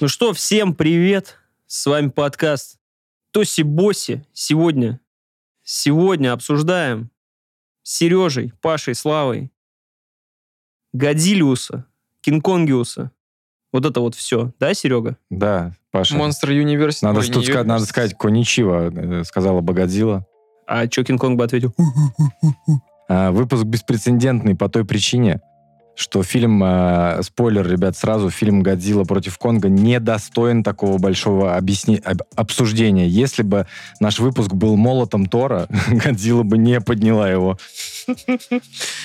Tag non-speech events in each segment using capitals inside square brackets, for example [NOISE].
Ну что, всем привет! С вами подкаст Тоси Боси. Сегодня, сегодня обсуждаем с Сережей, Пашей, Славой Годзиллиуса, Кинг-Конгиуса. Вот это вот все, да, Серега? Да, Паша. Монстр Юниверсити. Надо, тут сказать, надо сказать Коничива, э, сказала Богодзилла. А что Кинг-Конг бы ответил? А, Выпуск беспрецедентный по той причине, что фильм, а, спойлер, ребят, сразу, фильм «Годзилла против Конга» не достоин такого большого объясни- об- обсуждения. Если бы наш выпуск был молотом Тора, [LAUGHS] Годзилла бы не подняла его.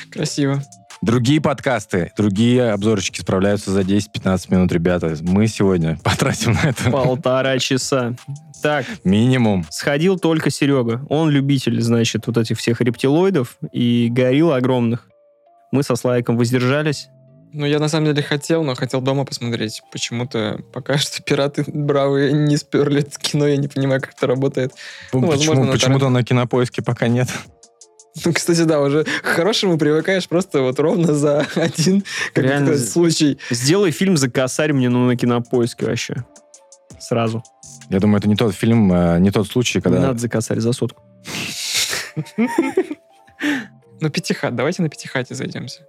Красиво. Другие подкасты, другие обзорчики справляются за 10-15 минут, ребята. Мы сегодня [LAUGHS] потратим на это Полтора часа. Так, минимум. сходил только Серега. Он любитель, значит, вот этих всех рептилоидов и горилл огромных. Мы со Славиком воздержались. Ну, я на самом деле хотел, но хотел дома посмотреть. Почему-то пока [LAUGHS] что пираты бравые не сперли это кино, я не понимаю, как это работает. Ну, возможно, Почему, на почему-то на кинопоиске пока нет. [LAUGHS] Ну, кстати, да, уже к хорошему привыкаешь просто вот ровно за [LAUGHS] один Реально. случай. Сделай фильм за косарь мне ну, на кинопоиске вообще. Сразу. Я думаю, это не тот фильм, э, не тот случай, Не когда... надо за косарь, за сотку. Ну, пятихат, давайте на пятихате зайдемся.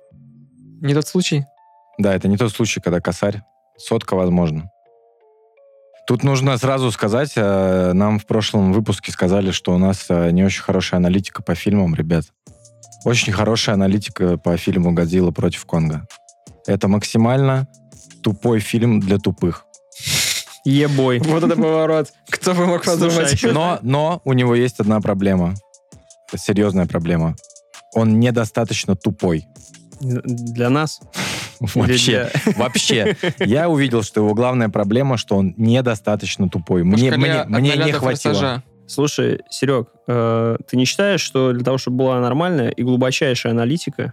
Не тот случай? Да, это не тот случай, когда косарь. Сотка, возможно. Тут нужно сразу сказать, э, нам в прошлом выпуске сказали, что у нас э, не очень хорошая аналитика по фильмам, ребят. Очень хорошая аналитика по фильму «Годзилла против Конга». Это максимально тупой фильм для тупых. Ебой. Вот это поворот. Кто бы мог а подумать? еще- Но, но у него есть одна проблема. Серьезная проблема. Он недостаточно тупой. Для нас? [LAUGHS] Вообще. для- [LAUGHS] Вообще. Я увидел, что его главная проблема, что он недостаточно тупой. По Мне, мне, мне не хватило. «Форсажа». Слушай, Серег, э, ты не считаешь, что для того, чтобы была нормальная и глубочайшая аналитика,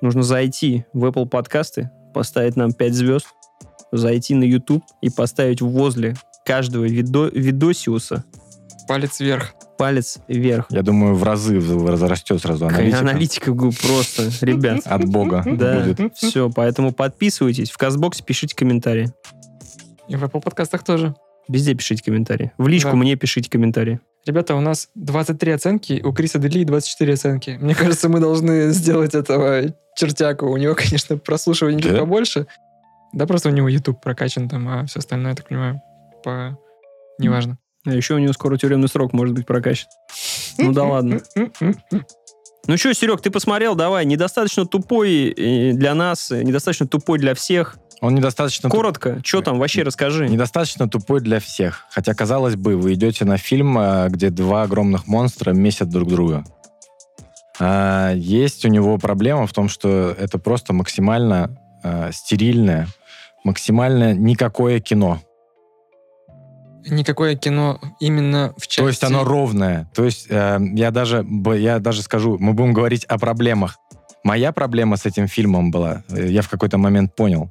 нужно зайти в Apple подкасты, поставить нам 5 звезд, зайти на YouTube и поставить возле каждого видо- видосиуса Палец вверх. палец вверх. Я думаю, в разы в- разрастет сразу аналитика. аналитика гу- просто, [LAUGHS] ребят. От бога [LAUGHS] Да, будет. все, поэтому подписывайтесь. В Казбоксе пишите комментарии. И в Apple подкастах тоже. Везде пишите комментарии. В личку Да. мне пишите комментарии. Ребята, у нас 23 оценки, у Криса Дели 24 оценки. Мне кажется, мы должны [LAUGHS] сделать этого чертяку. У него, конечно, прослушивание Да? побольше. Да, просто у него YouTube прокачан там, а все остальное, я так понимаю, по... Неважно. А еще у него скоро тюремный срок может быть прокачан. Ну да ладно. Ну что, Серег, ты посмотрел, давай. Недостаточно тупой э, для нас, э, недостаточно тупой для всех. Он недостаточно, туп- Коротко, что там вообще расскажи. недостаточно тупой для всех. Хотя, казалось бы, вы идете на фильм, а, где два огромных монстра месят друг друга. А, Есть у него проблема в том, что это просто максимально а, стерильное, максимально никакое кино. Никакое кино именно в части... То есть оно ровное. То есть э, я даже я даже скажу, мы будем говорить о проблемах. Моя проблема с этим фильмом была, э, я в какой-то момент понял,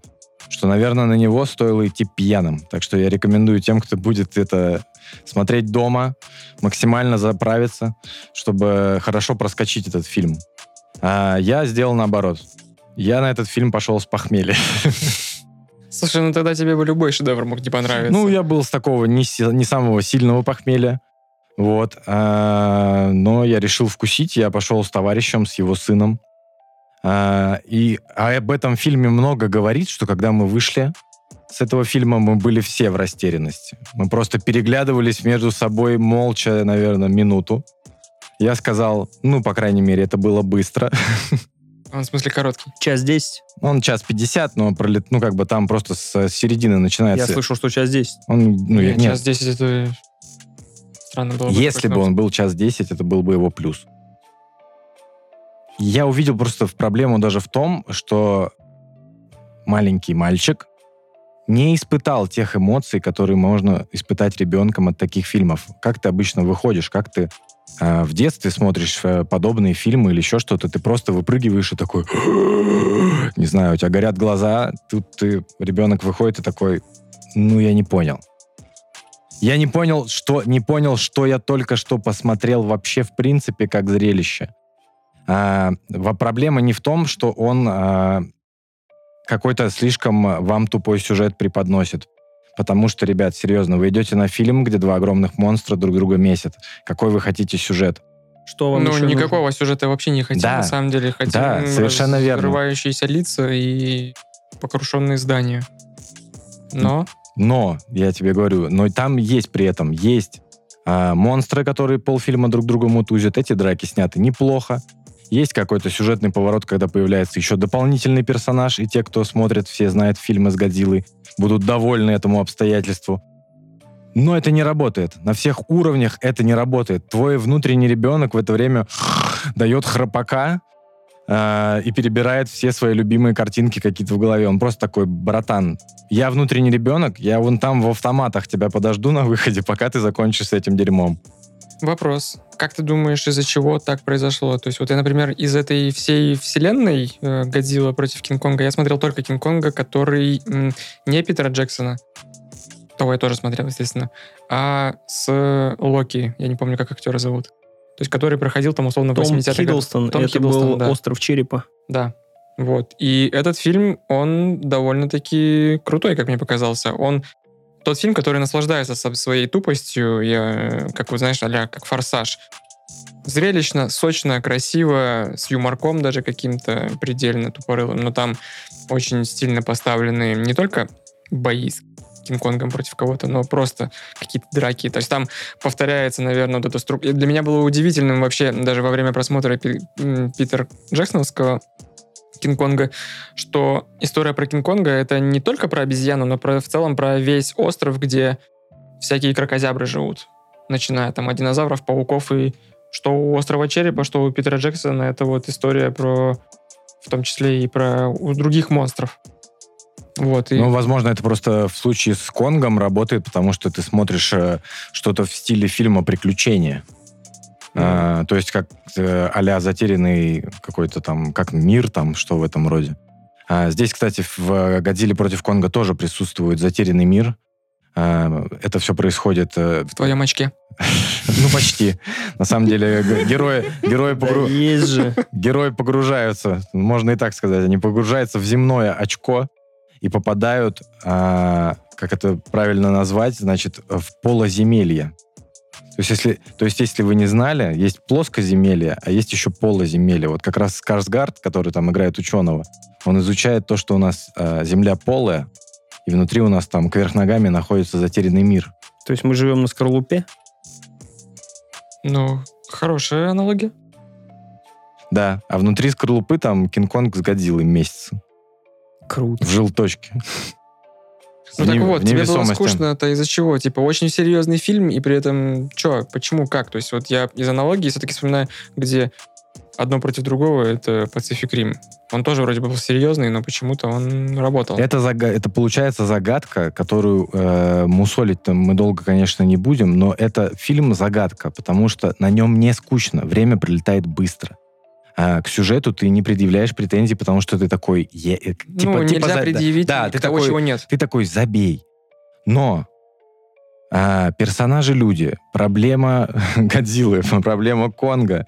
что, наверное, на него стоило идти пьяным. Так что я рекомендую тем, кто будет это смотреть дома, максимально заправиться, чтобы хорошо проскочить этот фильм. А я сделал наоборот. Я на этот фильм пошел с похмелья. [LAUGHS] Слушай, ну тогда тебе бы любой шедевр мог не понравиться. Ну, я был с такого не, не самого сильного похмелья. Вот. А, но я решил вкусить. Я пошел с товарищем, с его сыном. А, и а об этом фильме много говорит, что когда мы вышли с этого фильма, мы были все в растерянности. Мы просто переглядывались между собой молча, наверное, минуту. Я сказал, ну, по крайней мере, это было быстро. [LAUGHS] Он в смысле короткий. Час 10. Он час 50, но пролет, ну, как бы там просто с середины начинается. Я слышал, что час 10. Он, ну, Нет, нет, Час 10 это странно было бы. Если бы он был час 10, это был бы его плюс. Я увидел просто проблему даже в том, что маленький мальчик не испытал тех эмоций, которые можно испытать ребенком от таких фильмов. Как ты обычно выходишь, как ты в детстве смотришь э, подобные фильмы или еще что-то, ты просто выпрыгиваешь и такой, [GASPS] не знаю, у тебя горят глаза, тут ты, ребенок выходит и такой, ну, я не понял. Я не понял, что не понял, что я только что посмотрел вообще в принципе как зрелище. А, проблема не в том, что он а, какой-то слишком вам тупой сюжет преподносит. Потому что, ребят, серьезно, вы идете на фильм, где два огромных монстра друг друга месят. Какой вы хотите сюжет? Что вам Ну, еще никакого нужно? сюжета вообще не хотим, Да. на самом деле. Хотим Да, совершенно верно. Взрывающиеся лица и покрушенные здания. Но Но, я тебе говорю, но там есть при этом, есть а, монстры, которые полфильма друг друга мутузят. Эти драки сняты неплохо. Есть какой-то сюжетный поворот, когда появляется еще дополнительный персонаж, и те, кто смотрит, все знают фильмы с Годзиллой, будут довольны этому обстоятельству. Но это не работает. На всех уровнях это не работает. Твой внутренний ребенок в это время дает храпака э, и перебирает все свои любимые картинки какие-то в голове. Он просто такой, братан, я внутренний ребенок, я вон там в автоматах тебя подожду на выходе, пока ты закончишь с этим дерьмом. Вопрос. Как ты думаешь, из-за чего так произошло? То есть вот я, например, из этой всей вселенной э, Годзилла против Кинг-Конга, я смотрел только Кинг-Конга, который м, не Питера Джексона, того я тоже смотрел, естественно, а с Локи, я не помню, как актера зовут. То есть который проходил там условно в Том 80-х годах. Хиддлстон, Том это Хиддлстон, был да. «Остров черепа». Да. Вот. И этот фильм, он довольно-таки крутой, как мне показался. Он тот фильм, который наслаждается своей тупостью, я, как вы знаешь, а как «Форсаж». Зрелищно, сочно, красиво, с юморком даже каким-то предельно тупорылым, но там очень стильно поставлены не только бои с Кинг-Конгом против кого-то, но просто какие-то драки. То есть там повторяется, наверное, вот эта структура. Для меня было удивительным вообще даже во время просмотра Пи- м, Питера Джексоновского Кинг-Конга, что история про Кинг-Конга это не только про обезьяну, но про, в целом про весь остров, где всякие крокозябры живут. Начиная там от динозавров, пауков и что у острова Черепа, что у Питера Джексона, это вот история про в том числе и про других монстров. Вот, и Ну, возможно, это просто в случае с Конгом работает, потому что ты смотришь э, что-то в стиле фильма «Приключения». А, то есть как э, а-ля затерянный какой-то там, как мир там, что в этом роде. А здесь, кстати, в «Годзилле против Конга» тоже присутствует затерянный мир. А, это все происходит... э, в твоем очке. [LAUGHS] ну, почти. На самом деле, герои, герои, Да погру- есть же. [LAUGHS] герои погружаются, можно и так сказать, они погружаются в земное очко и попадают, а, как это правильно назвать, значит, в полоземелье. То есть, если, то есть, если вы не знали, есть плоскоземелье, а есть еще полоземелье. Вот как раз Скарсгард, который там играет ученого, он изучает то, что у нас а, земля полая, и внутри у нас там кверх ногами находится затерянный мир. То есть мы живем на скорлупе? Ну, хорошая аналогия. Да, а внутри скорлупы там Кинг-Конг с Годзиллой месяца Круто. в желточке. Ну так вот, тебе было невесомости. скучно-то из-за чего? Типа, очень серьезный фильм, и при этом, чё, почему, как? То есть вот я из аналогии все-таки вспоминаю, где одно против другого, это Pacific Rim. Он тоже вроде бы был серьезный, но почему-то он работал. Это, зага- это получается загадка, которую э, мусолить мы долго, конечно, не будем, но это фильм-загадка, потому что на нем не скучно, время прилетает быстро. А к сюжету ты не предъявляешь претензий, потому что ты такой... е- э, ну, типа нельзя за- предъявить Да, ты того, такой, чего нет. ты такой, забей. Но а, персонажи-люди, проблема [LAUGHS] Годзиллы, проблема Конга,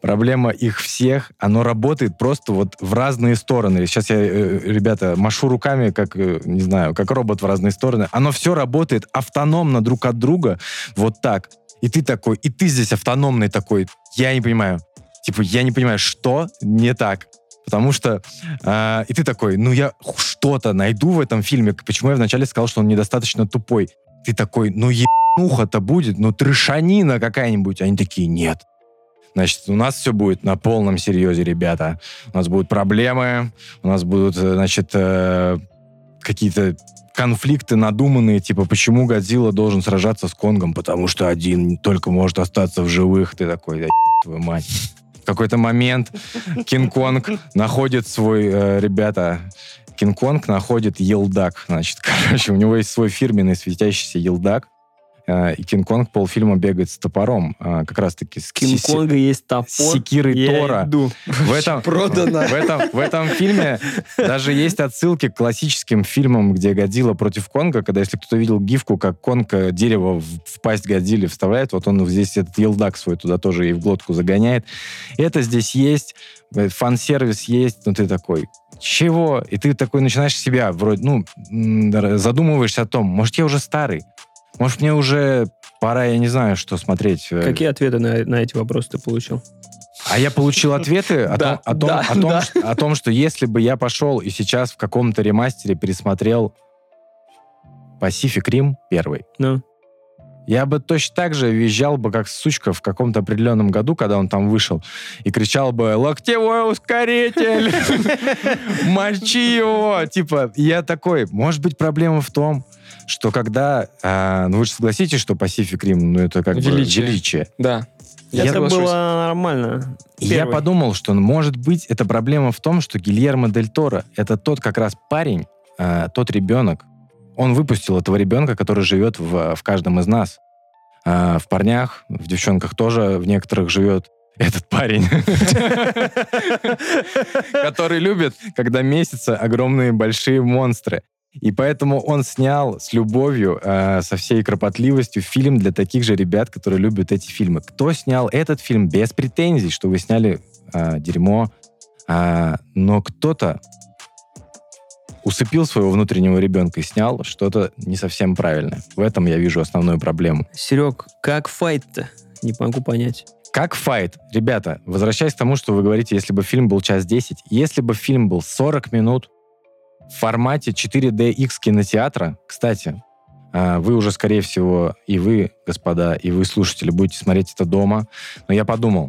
проблема их всех, оно работает просто вот в разные стороны. Сейчас я, э, ребята, машу руками, как, э, не знаю, как робот в разные стороны. Оно все работает автономно друг от друга, вот так. И ты такой, и ты здесь автономный такой, я не понимаю. Типа, я не понимаю, что не так. Потому что... а, и ты такой, ну я что-то найду в этом фильме. Почему я вначале сказал, что он недостаточно тупой? Ты такой, ну ебануха-то будет, ну трешанина какая-нибудь. Они такие, нет. Значит, у нас все будет на полном серьезе, ребята. У нас будут проблемы, у нас будут, э, значит, э, какие-то конфликты надуманные, типа, почему Годзилла должен сражаться с Конгом, потому что один только может остаться в живых. Ты такой, да твою мать. В какой-то момент. Кинг-Конг находит свой, э, ребята, Кинг-Конг находит елдак, значит, [LAUGHS] короче, у него есть свой фирменный светящийся елдак, и Кинг-Конг полфильма бегает с топором. э, как раз-таки с Кинг-Конга есть топор. с секирой я Тора. иду. В этом, Продано. В этом, в этом фильме даже есть отсылки к классическим фильмам, где Годзилла против Конга, когда, если кто-то видел гифку, как Конг э, дерево в, в пасть Годзилле вставляет, вот он здесь этот елдак свой туда тоже и в глотку загоняет. Это здесь есть, э, фан-сервис есть, но ты такой, чего? И ты такой начинаешь себя вроде, ну, задумываешься о том, может, я уже старый, может, мне уже пора, я не знаю, что смотреть. э, Какие ответы на, на эти вопросы ты получил? а я получил ответы о, Да, том, о, том, да, о, том, да. что, о том, что если бы я пошел и сейчас в каком-то ремастере пересмотрел Pacific Rim первый, Ну, я бы точно так же визжал бы, как сучка в каком-то определенном году, когда он там вышел, и кричал бы «Локтевой ускоритель! [LAUGHS] Мочи его!» Типа, я такой, может быть, проблема в том, что когда... а, ну, вы же согласитесь, что Pacific Rim, ну, это как Величие. бы величие. Да. Я это соглашусь. было нормально. И я Первый. подумал, что, может быть, это проблема в том, что Гильермо Дель Торо — это тот как раз парень, а, тот ребенок, он выпустил этого ребенка, который живет в, в каждом из нас. А, в парнях, в девчонках тоже, в некоторых живет этот парень, [LAUGHS] который любит, когда месяца огромные большие монстры. И поэтому он снял с любовью, э, со всей кропотливостью фильм для таких же ребят, которые любят эти фильмы. Кто снял этот фильм без претензий, что вы сняли э, дерьмо, А, но кто-то усыпил своего внутреннего ребенка и снял что-то не совсем правильное. В этом я вижу основную проблему. Серег, как файт-то? Не могу понять. Как файт? Ребята, возвращаясь к тому, что вы говорите, если бы фильм был час 10, если бы фильм был 40 минут в формате 4DX кинотеатра, кстати, а, вы уже, скорее всего, и вы, господа, и вы, слушатели, будете смотреть это дома, но я подумал,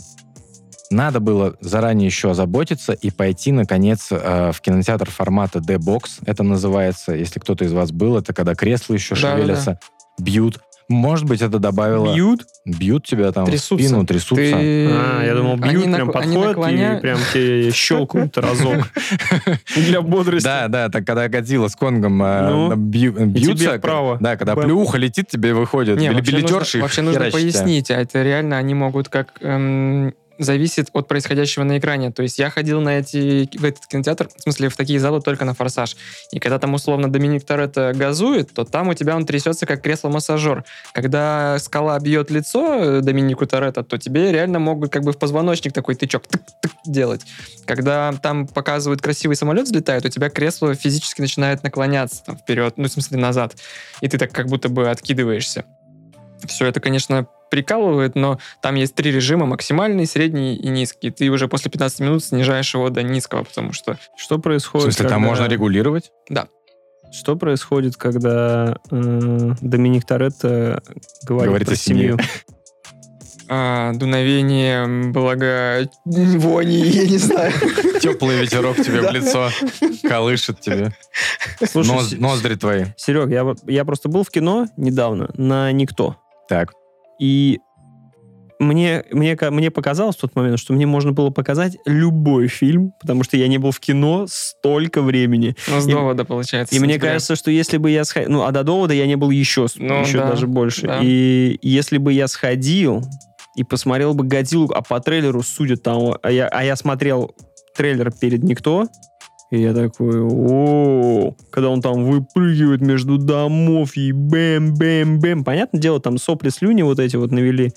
надо было заранее еще озаботиться и пойти, наконец, э, в кинотеатр формата D-Box. Это называется, если кто-то из вас был, это когда кресла еще Да-да-да. шевелятся, бьют. Может быть, это добавило... Бьют? Бьют тебя там Трясутся. в спину, трясутся. Ты- А, я думал, Они бьют, нак- прям они подходят наклоня- и прям тебе [LAUGHS] щелкают разок. [LAUGHS] Для бодрости. Да, да, так когда Годзилла с Конгом э, Ну, бьются, вправо. да, когда плюха летит, тебе выходит билетерши вообще нужно пояснить, а это реально они могут как эм, зависит от происходящего на экране. То есть я ходил на эти, в этот кинотеатр, в смысле в такие залы только на «Форсаж». И когда там условно Доминик Торетто газует, то там у тебя он трясется как кресло-массажер. Когда скала бьет лицо э, Доминику Торетто, то тебе реально могут как бы в позвоночник такой тычок делать. Когда там показывают красивый самолет взлетает, у тебя кресло физически начинает наклоняться там, вперед, ну, в смысле, назад. И ты так как будто бы откидываешься. Все это, конечно, прикалывает, но там есть три режима, максимальный, средний и низкий. Ты уже после 15 минут снижаешь его до низкого, потому что... Что В происходит? смысле, там когда- можно регулировать? Что происходит, когда э, Доминик Торетто говорит, Говорит про семью? [LAUGHS] а, дуновение, благо, вони, я не знаю. [LAUGHS] Теплый ветерок тебе в лицо колышет тебе. Слушай, Ноз- Се- Ноздри твои. Серег, я, вот- я просто был в кино недавно на «Никто». Так. И мне, мне, мне показалось в тот момент, что мне можно было показать любой фильм, потому что я не был в кино столько времени. Ну, с И- довода, получается. И мне кажется, что если бы я сходил... Ну, а до довода я не был еще, Ну, еще да, даже больше. да. И если бы я сходил и посмотрел бы «Годзиллу», а по трейлеру судят там... А я, а я смотрел трейлер перед «Никто», и я такой, о когда он там выпрыгивает между домов и бэм-бэм-бэм. Понятное дело, там сопли, слюни вот эти вот навели.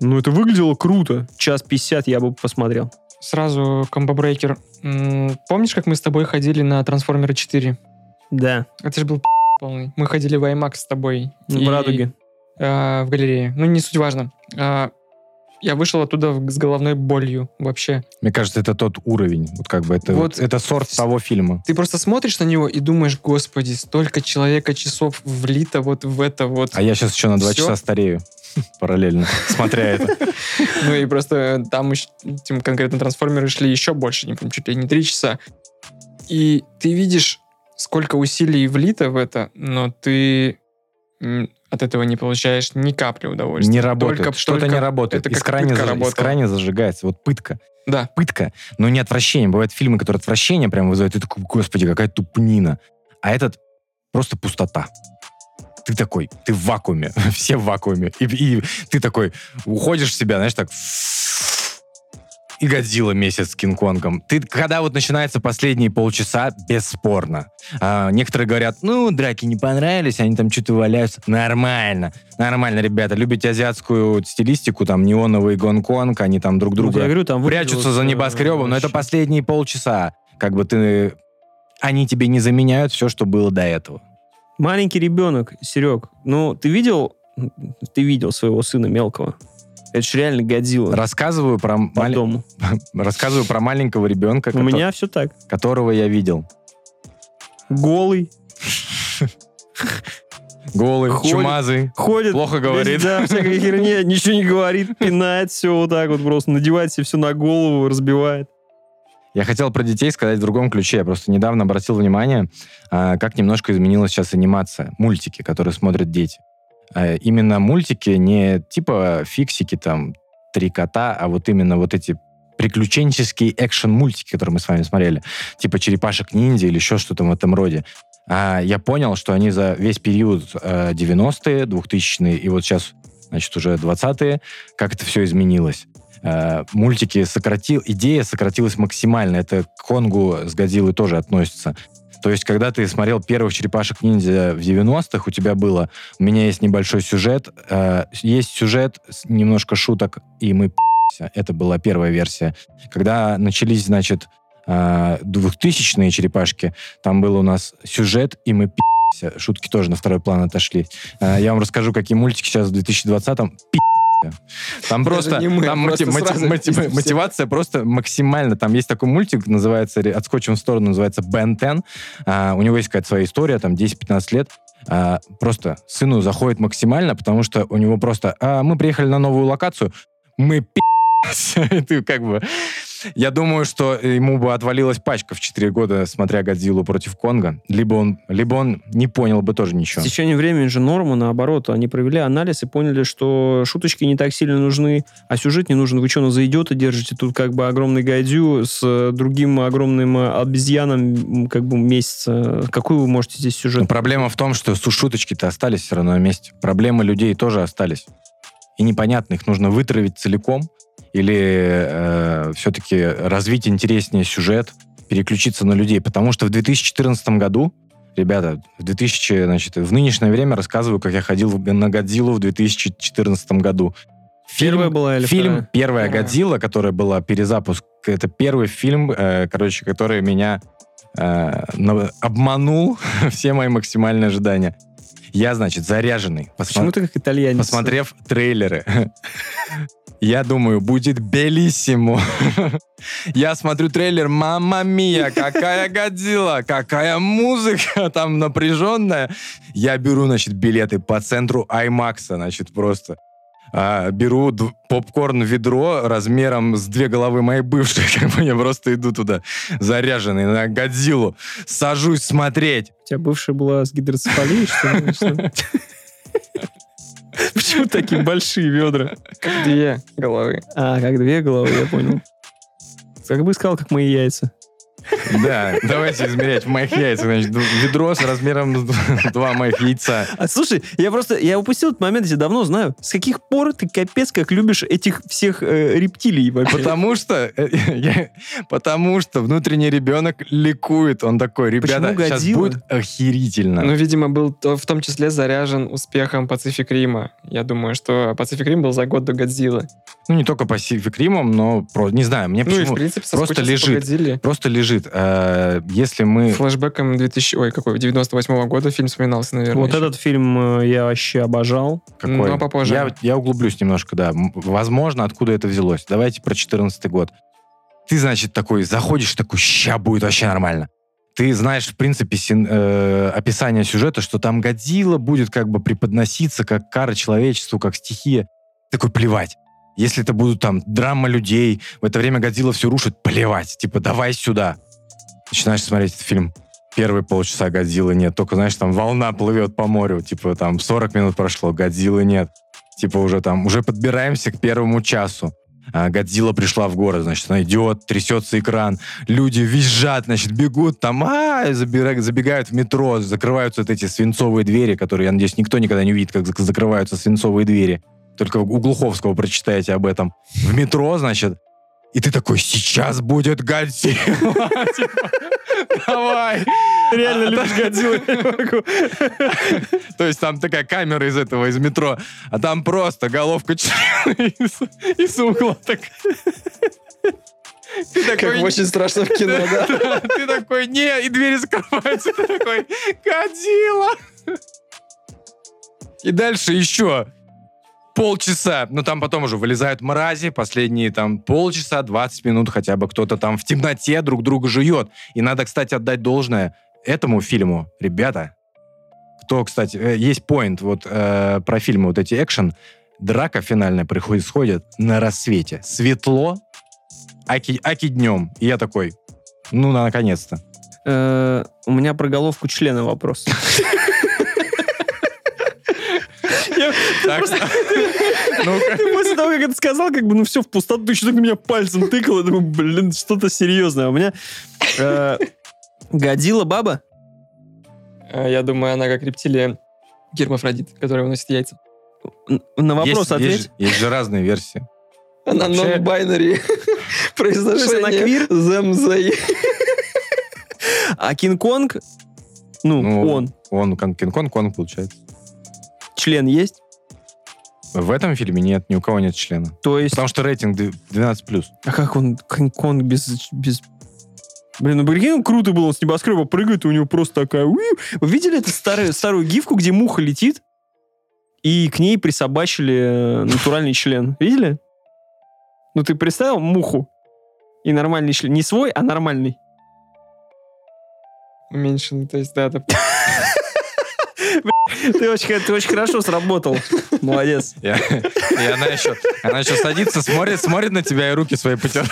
Ну, это выглядело круто. Час пятьдесят я бы посмотрел. Сразу combo breaker. Помнишь, как мы с тобой ходили на Трансформеры 4? Да, Это же был полный. Мы ходили в IMAX с тобой. в И- «Радуге». а, в галерее. Ну, не суть важно. А, я вышел оттуда с головной болью вообще. Мне кажется, это тот уровень. Вот как бы это, Вот. это сорт того фильма. Ты просто смотришь на него и думаешь, господи, столько человека часов влито вот в это вот. А я сейчас еще на два часа старею [LAUGHS] параллельно, смотря это. [LAUGHS] Ну и просто там еще, тем конкретно трансформеры шли еще больше, не помню, чуть ли не три часа. И ты видишь, сколько усилий влито в это, но ты от этого не получаешь ни капли удовольствия. Не работает. Только- Что-то только не работает. это пытка заж- искренне зажигается. Вот пытка. Да. Пытка. Но не отвращение. Бывают фильмы, которые отвращение прям вызывают. Ты такой, господи, какая тупнина. А этот просто пустота. ты такой, ты в вакууме, [LAUGHS] все в вакууме. И, и ты такой уходишь в себя, знаешь, так и Годзилла месяц с Кинг-Конгом. Ты, когда вот начинается последние полчаса, бесспорно. А, некоторые говорят, ну, драки не понравились, они там что-то валяются. Нормально. Нормально, ребята. Любите азиатскую стилистику, там, неоновый Гонконг, они там друг друга Ну, я говорю, там прячутся за э, небоскребом, но это последние полчаса. Как бы ты... Они тебе не заменяют все, что было до этого. Маленький ребенок, Серег, ну, ты видел, ты видел своего сына мелкого? Это же реально Годзилла Рассказываю про, дому. [LAUGHS] Рассказываю про маленького ребенка, У кото- меня все так. которого я видел. Голый, Голый, Ходит. чумазый. ходит. Плохо говорит. Да, всякой херне, [LAUGHS] ничего не говорит, пинает все вот так вот просто, надевает себе все на голову, разбивает. Я хотел про детей сказать в другом ключе. Я просто недавно обратил внимание, а, как немножко изменилась сейчас анимация. Мультики, которые смотрят дети. А, Именно мультики не типа фиксики, там, три кота, а вот именно вот эти приключенческие экшен-мультики, которые мы с вами смотрели. Типа «Черепашек-ниндзя» или еще что-то в этом роде. А я понял, что они за весь период э, 90-е, 2000-е и вот сейчас, значит, уже 20-е, как это все изменилось. Э, мультики сократил, идея сократилась максимально. Это к Конгу с Годзиллой тоже относится. То есть, когда ты смотрел первых черепашек-ниндзя в 90-х, у тебя было, у меня есть небольшой сюжет, э, есть сюжет, немножко шуток, и мы п***ся. Это была первая версия. Когда начались, значит, э, 2000-е черепашки, там был у нас сюжет, и мы п***ся. Шутки тоже на второй план отошли. Э, я вам расскажу, какие мультики сейчас в 2020-м п***ся. Там Даже просто, мы, там просто моти- сразу моти- все. мотивация просто максимально. Там есть такой мультик, называется, отскочим в сторону, называется Ben 10. А, у него есть какая-то своя история, там 10-15 лет. А, просто сыну заходит максимально, потому что у него просто... «А, мы приехали на новую локацию, мы пи***ся». Ты как бы... Я думаю, что ему бы отвалилась пачка в 4 года, смотря Годзиллу против Конга. Либо он, либо он не понял бы тоже ничего. С течением времени же норма, наоборот, они провели анализ и поняли, что шуточки не так сильно нужны, а сюжет не нужен. Вы что, на за идиота держите? Тут как бы огромный гайдю с э, другим огромным э, обезьяном как бы месяца. Какой вы можете здесь Но сюжет? проблема в том, что шуточки-то остались все равно на месте. Проблемы людей тоже остались. И непонятно, их нужно вытравить целиком или все-таки развить интереснее сюжет, переключиться на людей. Потому что в 2014 году, ребята, в 2000, значит, в нынешнее время рассказываю, как я ходил в- на Годзиллу в 2014 году. Первая была или Фильм вторая? «Первая. Годзилла», которая была перезапуск, это первый фильм, э, короче, который меня э, обманул [LAUGHS] все мои максимальные ожидания. Я, значит, заряженный. Посма- Почему ты как итальянец? Посмотрев трейлеры, [LAUGHS] я думаю, будет белиссимо. [LAUGHS] Я смотрю трейлер, мама мия, какая Годзилла, какая музыка там напряженная. Я беру, значит, билеты по центру IMAX, значит, просто. А, беру д- попкорн ведро размером с две головы моей бывшей, [LAUGHS] как бы я просто иду туда, заряженный на Годзиллу, сажусь смотреть. У тебя бывшая была с гидроцефалией, что ли? [LAUGHS] Почему такие большие ведра? Как две головы. А, как две головы, я понял. Как бы сказал, как мои яйца. Да, давайте измерять в моих яйцах. Значит, ведро с размером два моих яйца. А слушай, я просто, я упустил этот момент, я тебя давно знаю. С каких пор ты капец как любишь этих всех э, рептилий вообще? Потому что, э, я- потому что внутренний ребенок ликует. Он такой, ребята, Почему сейчас будет охерительно. Ну, видимо, был то- в том числе заряжен успехом Пацифик Рима. Я думаю, что Пацифик Рим был за год до Годзиллы. Ну, не только по Pacific Римом, но, про- не знаю, мне Ну и, в почему... принципе, просто лежит. Просто лежит. Э, Если мы... Флэшбэком 2000... Ой, какой? 98 года фильм вспоминался, наверное. Вот еще. этот фильм э, я вообще обожал. Какой? Но попозже. Я, я углублюсь немножко, да. Возможно, откуда это взялось. Давайте про 14 год. Ты, значит, такой заходишь, такой, ща будет вообще нормально. Ты знаешь, в принципе, син- э, описание сюжета, что там Годзилла будет как бы преподноситься как кара человечеству, как стихия. Такой, плевать. Если это будут там драма людей, в это время Годзилла все рушит, плевать. Типа, давай сюда. Начинаешь смотреть этот фильм. Первые полчаса Годзиллы нет. Только, знаешь, там волна плывет по морю. Типа, там 40 минут прошло, Годзиллы нет. Типа, уже там, уже подбираемся к первому часу. а, Годзилла пришла в город, значит, она идет, трясется экран, люди визжат, значит, бегут там, а, забегают в метро, закрываются вот эти свинцовые двери, которые, я надеюсь, никто никогда не увидит, как зак- закрываются свинцовые двери. Только у Глуховского прочитаете об этом. В метро, значит, и ты такой, сейчас будет Годзилла. [LAUGHS] Давай. Реально А, любишь Годзиллу, я не могу. [LAUGHS] То есть там такая камера из этого, из метро, а там просто головка [LAUGHS] из, угла. Так. Ты Как такой, в очень страшном кино, да? да, ты такой, не, и двери закрываются, ты такой, Годзилла. И дальше еще полчаса, ну там потом уже вылезают мрази, последние там полчаса, 20 минут хотя бы кто-то там в темноте друг друга жует. И надо, кстати, отдать должное этому фильму, ребята. Кто, кстати, э, есть поинт вот э, про фильмы вот эти экшен. Драка финальная происходит на рассвете. Светло, аки, аки днем. И я такой, ну, на- наконец-то. Э, У меня про головку члена вопрос. [LAUGHS] [LAUGHS] Ты после того, как это сказал, как бы, ну все, в пустоту, ты еще так на меня пальцем тыкал, я думаю, блин, что-то серьезное. У меня э, Годзилла баба? А, Я думаю, она как рептилия гермафродит, которая выносит яйца. На вопрос есть, ответь. Есть, есть же разные версии. Она Вообще- non-binary. [LAUGHS] Есть она Произношение квир? Земзей. А Кинг-Конг, ну, Ну, он, Он, кон- Кинг-Конг, Конг получается. Член есть? В этом фильме нет, ни у кого нет члена. То есть, Потому что рейтинг д- 12+. а как он, Кинг-Конг без... без... Блин, ну прикинь, он круто был, он с небоскреба прыгает, и у него просто такая... Вы видели эту старую, старую гифку, где муха летит, и к ней присобачили э, натуральный член? Видели? Ну ты представил муху и нормальный член? Не свой, а нормальный. Уменьшенный, то есть, да, это Ты очень, ты очень хорошо сработал. Молодец. И, и она еще, она еще садится, смотрит, смотрит на тебя и руки свои потирает.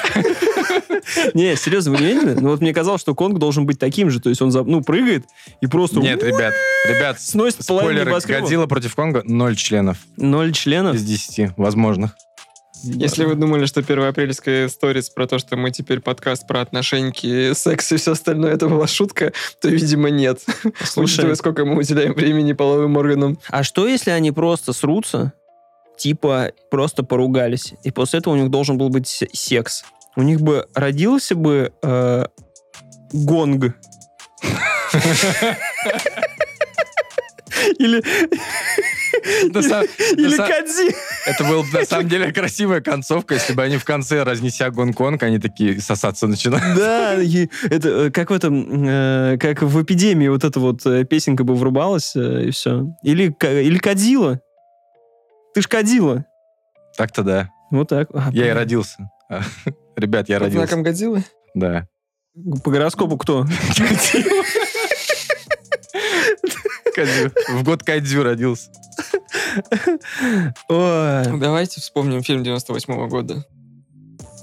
Не, серьезно, вы не видели? Ну вот мне казалось, что Конг должен быть таким же. То есть он, ну, прыгает и просто Нет, ребят, ребят, сносит спойлеры. Годзилла против Конга, ноль членов Ноль членов. из 10 возможных. Если вы думали, что первоапрельская сторис про то, что мы теперь подкаст про отношеньки, секс и все остальное, это была шутка, то, видимо, нет. Слушай, Учитывая, сколько мы уделяем времени половым органам. а что если они просто срутся, типа просто поругались, и после этого у них должен был быть се- секс? У них бы родился бы э, гонг. [LAUGHS] Или, [LAUGHS] или Кадзи. Это была на самом деле красивая концовка, если бы они в конце, разнеся Гонконг, они такие сосаться начинают. Да, это э, как в этом, э, как в эпидемии вот эта вот э, песенка бы врубалась, и все. Или, или Кадила. Ты ж Кадила. Так-то да. Вот так. А, Я и родился. Ребят, я Под родился. знаком Годзиллы? Да. По гороскопу кто? [LAUGHS] Кадзю. В год Кадзю родился. Ой. Давайте вспомним фильм 98 года.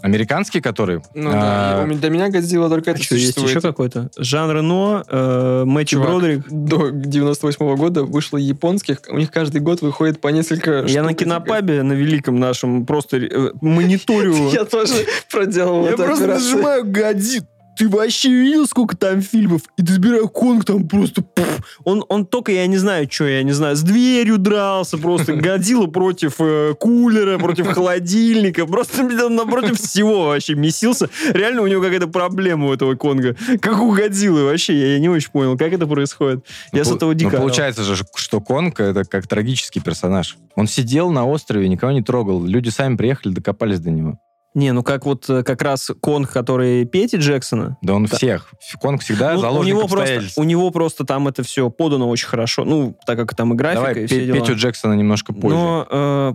Американский, который? Ну да, А, меня- для меня Годзилла только А это что, есть существует. еще какой-то? Жан Рено, э, Мэтью Чувак, Бродрик. До 98 года вышло японских, у них каждый год выходит по несколько Я штук на этих кинопабе, на великом нашем, просто э, мониторю. [LAUGHS] Я тоже [LAUGHS] проделал Я просто нажимаю «Годит». Ты вообще видел, сколько там фильмов? И ты забираю Конг, там просто... пф. Он, он только, я не знаю, что, я не знаю, с дверью дрался, просто [LAUGHS] Годзилла против э, кулера, против холодильника, просто [LAUGHS] он напротив всего вообще месился. Реально у него какая-то проблема у этого Конга. Как у Годзиллы вообще, я, я не очень понял, как это происходит. Я с ну, этого ну, дико орал. получается же, что Конг это как трагический персонаж. Он сидел на острове, никого не трогал. Люди сами приехали, докопались до него. Не, ну как вот э, как раз Конг, который Пети Джексона, Да он Да. всех. Конг всегда Ну, у, заложник него просто, у него просто там это все подано очень хорошо. Ну, так как там и графика, Давай и все дела. Петю Джексона немножко позже. Но э,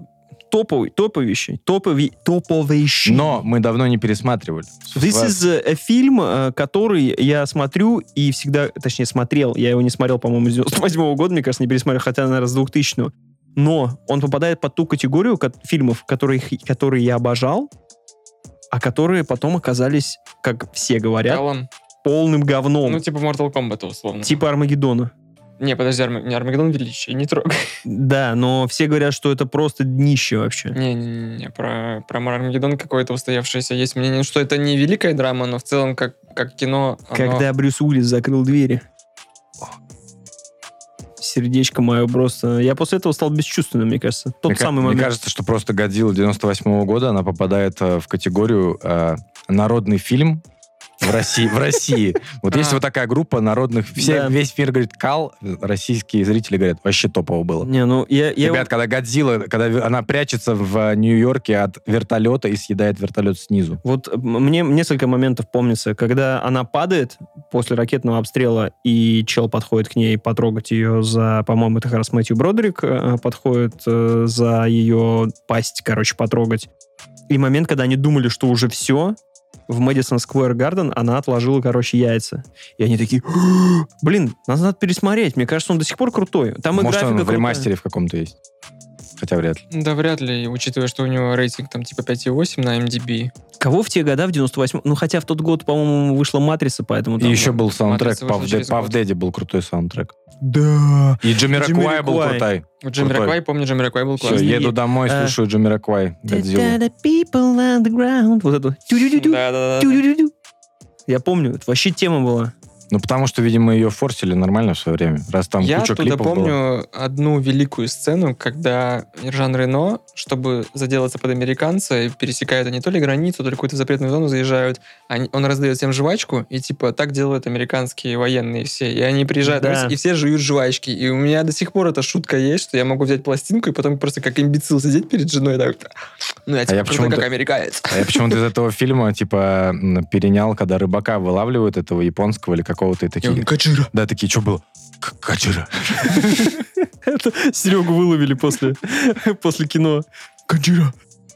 топовый, топовищий, топови, топовейший. Но мы давно не пересматривали. This is a фильм, э, который я смотрю и всегда, точнее, смотрел. Я его не смотрел, по-моему, с 98 года, мне кажется, не пересмотрел, хотя, наверное, с 2000 Но он попадает под ту категорию фильмов, которые, которые я обожал, а которые потом оказались, как все говорят, Талон. полным говном. Ну, типа Mortal Kombat, условно. типа Армагеддона. Не, подожди, Арм... не Армагеддон Величие, не трогай. Да, но все говорят, что это просто днище вообще. Не-не-не, про, про Армагеддон какое-то устоявшееся есть мнение, что это не великая драма, но в целом как, как кино... оно- Когда Брюс Уиллис закрыл двери. Сердечко мое просто... Я после этого стал бесчувственным, мне кажется. Тот Мне, самый мне момент. кажется, что просто «Годзилла» 98 года, она попадает э, в категорию э, народный фильм в России. В России. Вот есть А. вот такая группа народных... Все, Да. Весь мир говорит «Кал», российские зрители говорят, вообще топово было. Не, ну я... я Ребят, когда Годзилла, когда она прячется в Нью-Йорке от вертолета и съедает вертолет снизу. Вот мне несколько моментов помнится, когда она падает после ракетного обстрела, и чел подходит к ней потрогать ее за, по-моему, это как раз Мэтью Бродерик э, подходит э, за ее пасть, короче, потрогать. И момент, когда они думали, что уже все, в Мэдисон Сквер Гарден она отложила, короче, яйца. И они такие, блин, нас надо пересмотреть. Мне кажется, он до сих пор крутой. Там и Может, он графика в крутая. ремастере в каком-то есть. Хотя вряд ли. Да вряд ли, учитывая, что у него рейтинг там типа 5,8 на MDB. Кого в те года, в 98 Ну, хотя в тот год, по-моему, вышла «Матрица», поэтому И там... еще был саундтрек. Год. Daddy был крутой саундтрек. Да. И Джамиракуай был Джамироквай. крутой. Джимми. Раквай, помню, Джимми Раквай был Все, классный. еду домой, А. слушаю people underground. Вот это. Тю-дю-дю-дю, Да-да-да. тю-дю-дю-дю. Я помню, это вообще тема была. Ну, потому что, видимо, ее форсили нормально в свое время. Раз там Я куча туда клипов было. помню одну великую сцену, когда Жан Рено, чтобы заделаться под американца, пересекают они то ли границу, то ли какую-то запретную зону заезжают, они- он раздает всем жвачку, и типа так делают американские военные все. И они приезжают, Да. и все жуют жвачки. И у меня до сих пор эта шутка есть, что я могу взять пластинку и потом просто как имбецил сидеть перед женой и так... Ну, я типа я крутой, почему-то- как американец. А я почему-то из этого фильма, типа, перенял, когда рыбака вылавливают этого японского или какого-то, и такие... Каджира. Да, такие, что было? «К- Качера. [LAUGHS] Это Серегу выловили после, [LAUGHS] после кино. Каджира.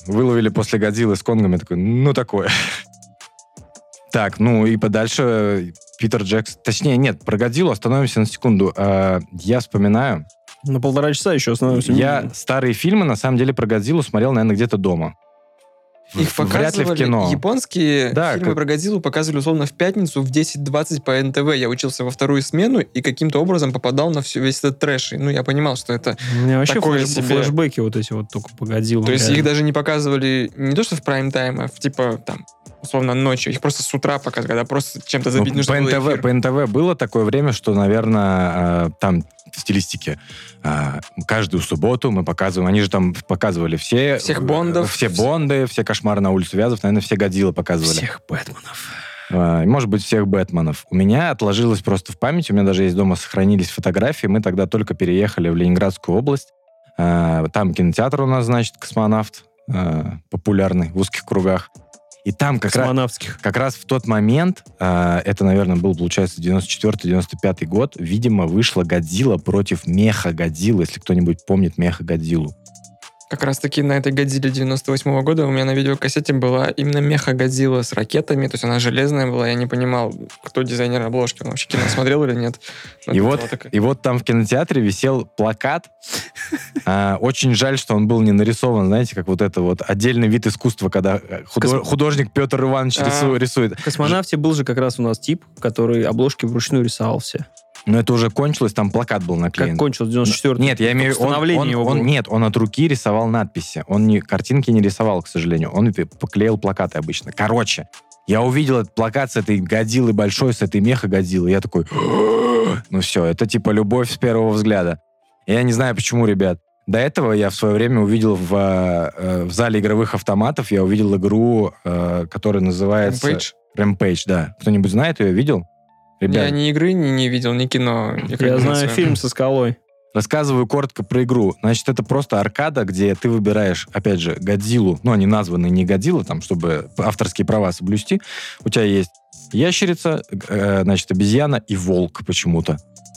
Выловили после Годзиллы с Конгами, такой, ну, такое. Так, ну и подальше Питер Джекс... Точнее, нет, про Годзиллу остановимся на секунду. А, Я вспоминаю, На полтора часа еще остановимся. я старые фильмы, на самом деле, про Годзиллу смотрел, наверное, где-то дома. Их В- Вряд ли показывали, в кино. японские Да, фильмы как- про Годзиллу показывали условно в пятницу в 10.20 по НТВ. Я учился во вторую смену и каким-то образом попадал на всю, весь этот трэш. И, ну, я понимал, что это... У меня вообще Такое флеш- себе. флешбеки вот эти вот только погодил. То есть их даже не показывали не то, что в прайм-тайм, а в типа там условно ночью. Их просто с утра показывали, когда просто чем-то Ну, забить нужно по, НТВ, по НТВ было такое время, что, наверное, там в стилистике а, каждую субботу мы показываем, они же там показывали все... Всех э, Бондов. Все Бонды, все кошмары на улице Вязов, наверное, все Годзиллы показывали. Всех Бэтменов. А, может быть, всех Бэтменов. У меня отложилось просто в памяти, у меня даже есть дома сохранились фотографии, мы тогда только переехали в Ленинградскую область. А, Там кинотеатр у нас, значит, «Космонавт», популярный в узких кругах. И там как раз... Как раз в тот момент, а, это, наверное, был, получается, 94-95 год, видимо, вышла Годзилла против Меха Годзиллы, если кто-нибудь помнит Меха Годзиллу. Как раз таки на этой Годзилле 98 года у меня на видеокассете была именно меха Годзилла с ракетами, то есть она железная была, я не понимал, кто дизайнер обложки, он вообще кино смотрел или нет. Но И вот, такая- и вот там в кинотеатре висел плакат. [LAUGHS] А, Очень жаль, что он был не нарисован, знаете, как вот это вот отдельный вид искусства, когда э, худо- Космо- художник Петр Иванович А. рису- рисует. В космонавте был же как раз у нас тип, который обложки вручную рисовал все. Но это уже кончилось, там плакат был наклеен. Как кончился 94 Нет, я имею в виду, он, он- его он- было. нет, он от руки рисовал надписи. Он не, картинки не рисовал, к сожалению. Он поклеил плакаты обычно. Короче, я увидел этот плакат с этой Годзиллой большой, с этой меха Годзиллы. Я такой, ну все, это типа любовь с первого взгляда. Я не знаю, почему, ребят. До этого я в свое время увидел в, э, в зале игровых автоматов, я увидел игру, э, которая называется... Rampage? Rampage, да. Кто-нибудь знает ее, видел? Ребят, Я ни игры не, не видел, ни кино. ни Я знаю фильм со скалой. Рассказываю коротко про игру. Значит, это просто аркада, где ты выбираешь, опять же, Годзиллу. Ну, они названы не Годзилла, там, чтобы авторские права соблюсти. У тебя есть ящерица, э, значит, обезьяна и волк почему-то.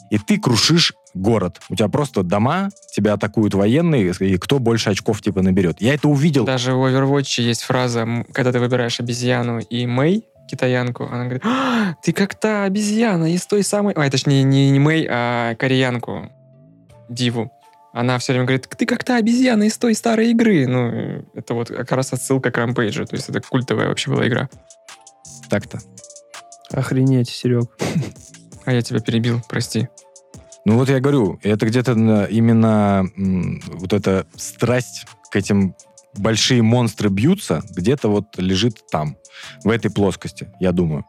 И ты крушишь город. У тебя просто дома, тебя атакуют военные, и кто больше очков типа наберет. Я это увидел. Даже в Overwatch есть фраза, когда ты выбираешь обезьяну и Мэй, китаянку, она говорит, «А, ты как та обезьяна из той самой... А, точнее, не, не Мэй, а кореянку, Диву. Она все время говорит, ты как та обезьяна из той старой игры. Ну, э, это вот как раз отсылка к Рампейджу. То есть это культовая вообще была игра. Так-то. Охренеть, Серег. А я тебя перебил, прости. Ну вот я говорю, это где-то именно вот эта страсть к этим большие монстры бьются, где-то вот лежит там, в этой плоскости, я думаю.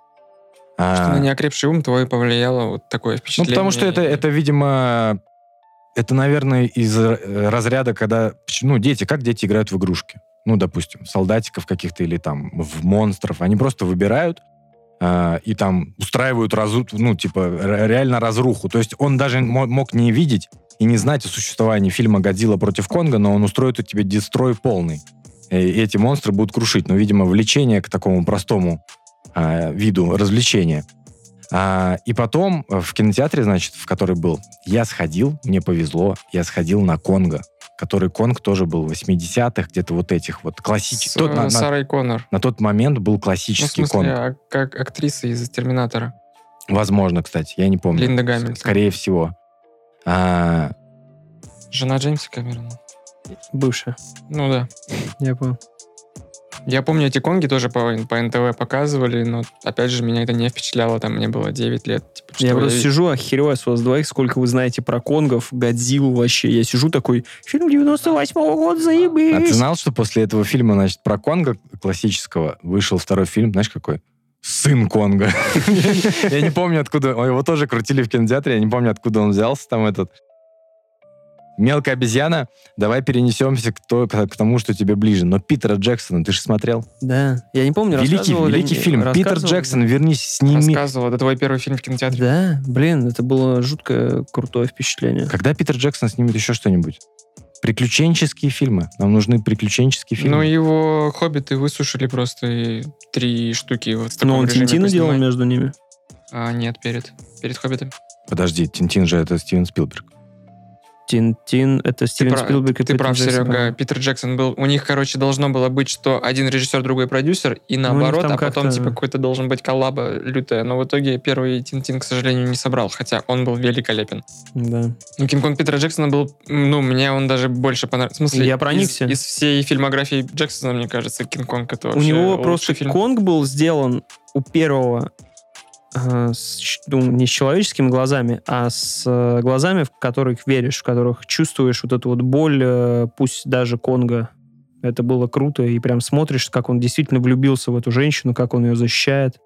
А, Что на неокрепший ум твой повлияло вот такое ну, впечатление. потому что это, это, видимо, это, наверное, из разряда, когда, ну, дети, как дети играют в игрушки? Ну, допустим, солдатиков каких-то или там в монстров. Они просто выбирают а, и там устраивают разру- ну, типа, ре- реально разруху. То есть он даже мо- мог не видеть и не знать о существовании фильма «Годзилла против Конга», но он устроит у тебя дестрой полный. И эти монстры будут крушить. Но, видимо, влечение к такому простому а, виду развлечения. А, и потом э, в кинотеатре, значит, в который был, я сходил, мне повезло, я сходил на Конга, который Конг тоже был в 80-х, где-то вот этих вот классических. э, на, на- Сарой Коннор. на тот момент был Ну, в классический смысле, Конг. а как актриса из «Терминатора». Возможно, кстати, я не помню. Линда Гамильтон. Скорее всего. А, Жена Джеймса Кэмерона. Бывшая. Ну да. Я понял. Я помню, эти конги тоже по, по НТВ показывали, но, опять же, меня это не впечатляло. Там мне было 9 лет. Типа, Я просто ви- сижу, охереваю с вас двоих, сколько вы знаете про конгов, Годзиллу вообще. Я сижу такой, фильм 98-го года, а ты заебись. знал, что после этого фильма, значит, про Конга классического вышел второй фильм, знаешь, какой? Сын Конга. [LAUGHS] Я не помню, откуда... ой, Его тоже крутили в кинотеатре, я не помню, откуда он взялся, там этот... Мелкая обезьяна, давай перенесемся к, то- к- к тому, что тебе ближе. Но Питера Джексона, ты же смотрел? Да, я не помню, Великий, ли великий мне- фильм. Питер ли? Джексон, вернись, сними. Рассказывал, это твой первый фильм в кинотеатре. Да, блин, это было жутко крутое впечатление. Когда Питер Джексон снимет еще что-нибудь? Приключенческие фильмы. Нам нужны приключенческие фильмы. Ну, его «Хоббиты» высушили просто и три штуки вот в таком Но он Тинтина делал между ними. А, нет, перед. Перед «Хоббитами». Подожди, Тинтин же это Стивен Спилберг. Тинтин, это Стивен прав- Спилберг и Ты Питер прав, Джексон, Серега. Питер Джексон был... У них, короче, должно было быть, что один режиссер, другой продюсер, и них наоборот, там а потом, типа, какой-то должен быть коллаба лютая. Но в итоге первый Тинтин, к сожалению, не собрал, хотя он был великолепен. Да. Ну, Кинг-Конг Питера Джексона был... Ну, мне он даже больше понравился. В смысле, Я из- проникся. Из, всей фильмографии Джексона, мне кажется, Кинг-Конг это У вообще него лучший просто фильм. Конг был сделан у первого с ч- ну, не с человеческими глазами, а с э, глазами, в которых веришь, в которых чувствуешь вот эту вот боль, э, пусть даже Конга. Это было круто, и прям смотришь, как он действительно влюбился в эту женщину, как он ее защищает.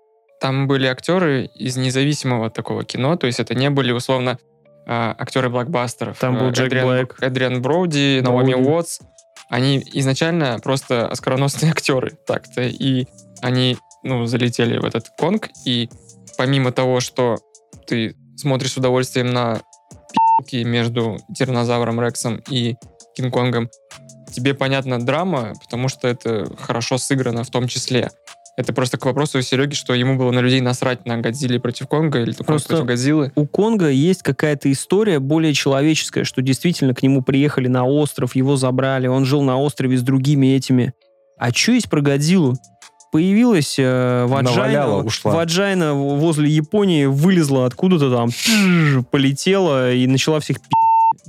Там были актеры из независимого такого кино, то есть это не были, условно, а, актеры блокбастеров. Там был Э, Джек Эдриан, Блэк. Эдриан Броуди, Наоми. Уотс. Они изначально просто оскароносные [LAUGHS] актеры так-то, и они, ну, залетели в этот конг, и помимо того, что ты смотришь с удовольствием на пи***ки между тиранозавром Рексом и Кинг-Конгом, тебе понятна драма, потому что это хорошо сыграно в том числе. Это просто к вопросу у Сереги, что ему было на людей насрать на Годзилле против Конга или Конг Просто- против Годзиллы. У Конга есть какая-то история более человеческая, что действительно к нему приехали на остров, его забрали, он жил на острове с другими этими. А что есть про Годзиллу? Появилась э, Ваджайна. Ваджайна возле Японии вылезла откуда-то там, [LAUGHS] полетела и начала всех пи***.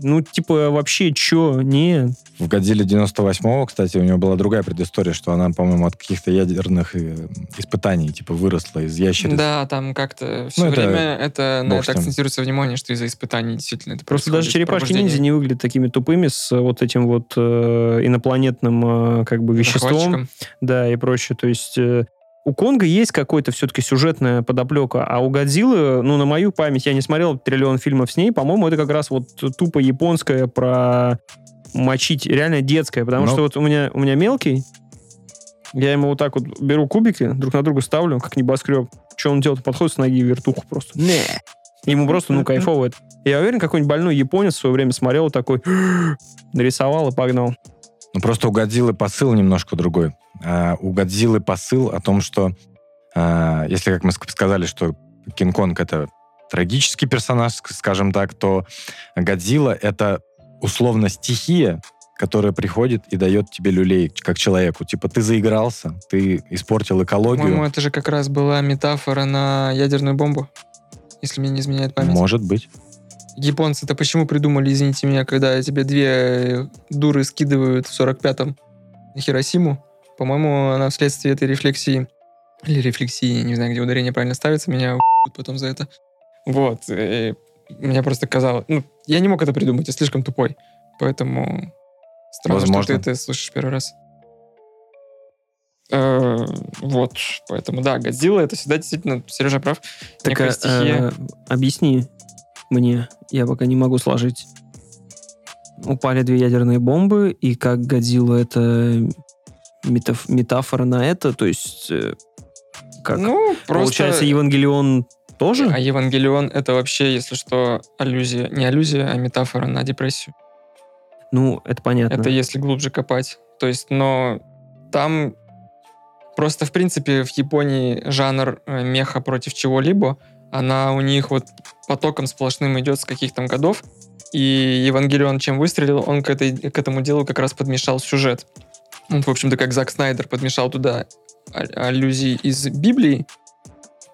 Ну, типа, вообще, чё? Не. В «Годзилле» 98-го, кстати, у него была другая предыстория, что она, по-моему, от каких-то ядерных э, испытаний, типа, выросла из ящерицы. Да, там как-то все Ну, это время это, на это с ним. акцентируется внимание, что из-за испытаний действительно это Просто даже черепашки-ниндзя не выглядят такими тупыми с э, вот этим вот э, инопланетным э, как бы веществом. Да, и прочее. То есть э, у Конга есть какой-то все-таки сюжетная подоплека, а у Годзиллы, ну, на мою память, я не смотрел триллион фильмов с ней, по-моему, это как раз вот тупо японская про мочить, реально детская, потому Ну. что вот у меня, у меня мелкий, я ему вот так вот беру кубики, друг на друга ставлю, как небоскреб. Что он делает? Подходит с ноги в вертуху просто. Не. Ему просто, ну, кайфово это. Я уверен, какой-нибудь больной японец в свое время смотрел такой, [GASPS] нарисовал и погнал. Ну, просто у Годзиллы посыл немножко другой. А, у Годзиллы посыл о том, что, а, если, как мы ск- сказали, что Кинг-Конг — это трагический персонаж, ск- скажем так, то Годзилла — это условно стихия, которая приходит и дает тебе люлей, как человеку. Типа, ты заигрался, ты испортил экологию. По-моему, это же как раз была метафора на ядерную бомбу, если мне не изменяет память. Может быть. Японцы-то почему придумали, извините меня, когда тебе две э, дуры скидывают в 45-м на Хиросиму? По-моему, она вследствие этой рефлексии, или рефлексии, не знаю, где ударение правильно ставится, меня потом за это. Вот. э, Мне просто казалось... Ну, я не мог это придумать, я слишком тупой. Поэтому странно, Возможно. что ты это слышишь первый раз. Э, Вот, поэтому, да, Годзилла это всегда действительно, Сережа прав, Так, а, стихия. э, объясни мне, я пока не могу сложить. Упали две ядерные бомбы, и как Годзилла это метаф- метафора на это, то есть э, как ну, просто... получается Евангелион тоже? А Евангелион это вообще, если что, аллюзия. Не аллюзия, а метафора на депрессию. Ну, это понятно. Это если глубже копать. То есть, но там просто, в принципе, в Японии жанр э, меха против чего-либо, она у них вот потоком сплошным идет с каких там годов. И Евангелион чем выстрелил, он к, этой, к этому делу как раз подмешал сюжет. Он, в общем-то, как Зак Снайдер подмешал туда а- аллюзии из Библии.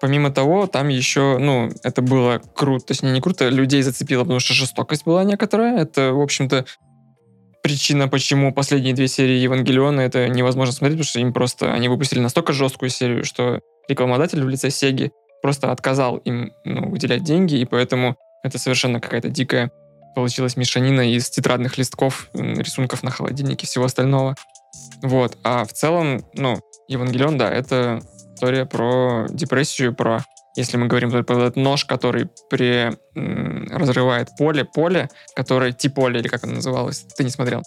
Помимо того, там еще, ну, это было круто, точнее, не круто, людей зацепило, потому что жестокость была некоторая. Это, в общем-то, причина, почему последние две серии Евангелиона это невозможно смотреть, потому что им просто, они выпустили настолько жесткую серию, что рекламодатель в лице Сеги просто отказал им ну, выделять деньги, и поэтому это совершенно какая-то дикая получилась мешанина из тетрадных листков, рисунков на холодильнике и всего остального. Вот. А в целом, ну, Евангелион, да, это история про депрессию, про, если мы говорим про этот нож, который при, м, разрывает поле, поле, которое Ти-поле, или как оно называлось, ты не смотрел.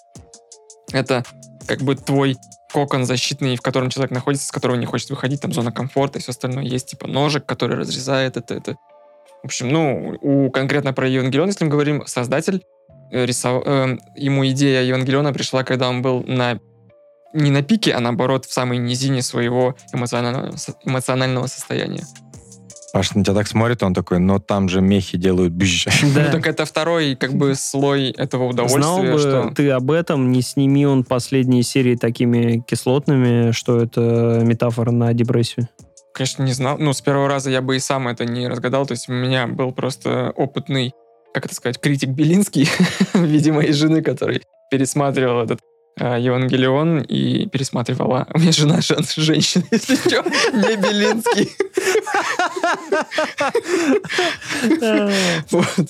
Это как бы твой кокон защитный, в котором человек находится, с которого не хочет выходить, там зона комфорта и все остальное. Есть типа ножик, который разрезает это, это. В общем, ну, у конкретно про Евангелион, если мы говорим, создатель э, рисов- э, ему идея Евангелиона пришла, когда он был на не на пике, а наоборот в самой низине своего эмоционального, эмоционального состояния. Паш на тебя так смотрит, он такой, но там же мехи делают бжж. [LAUGHS] Да. Ну, так это второй как бы слой этого Знал удовольствия, бы что... ты об этом, не сними он последние серии такими кислотными, что это метафора на депрессию. Конечно, не знал. Ну, с первого раза я бы и сам это не разгадал. То есть у меня был просто опытный, как это сказать, критик Белинский в виде моей жены, который пересматривал этот Евангелион и пересматривала. У меня жена жен- женщина, если что, не Белинский. Вот.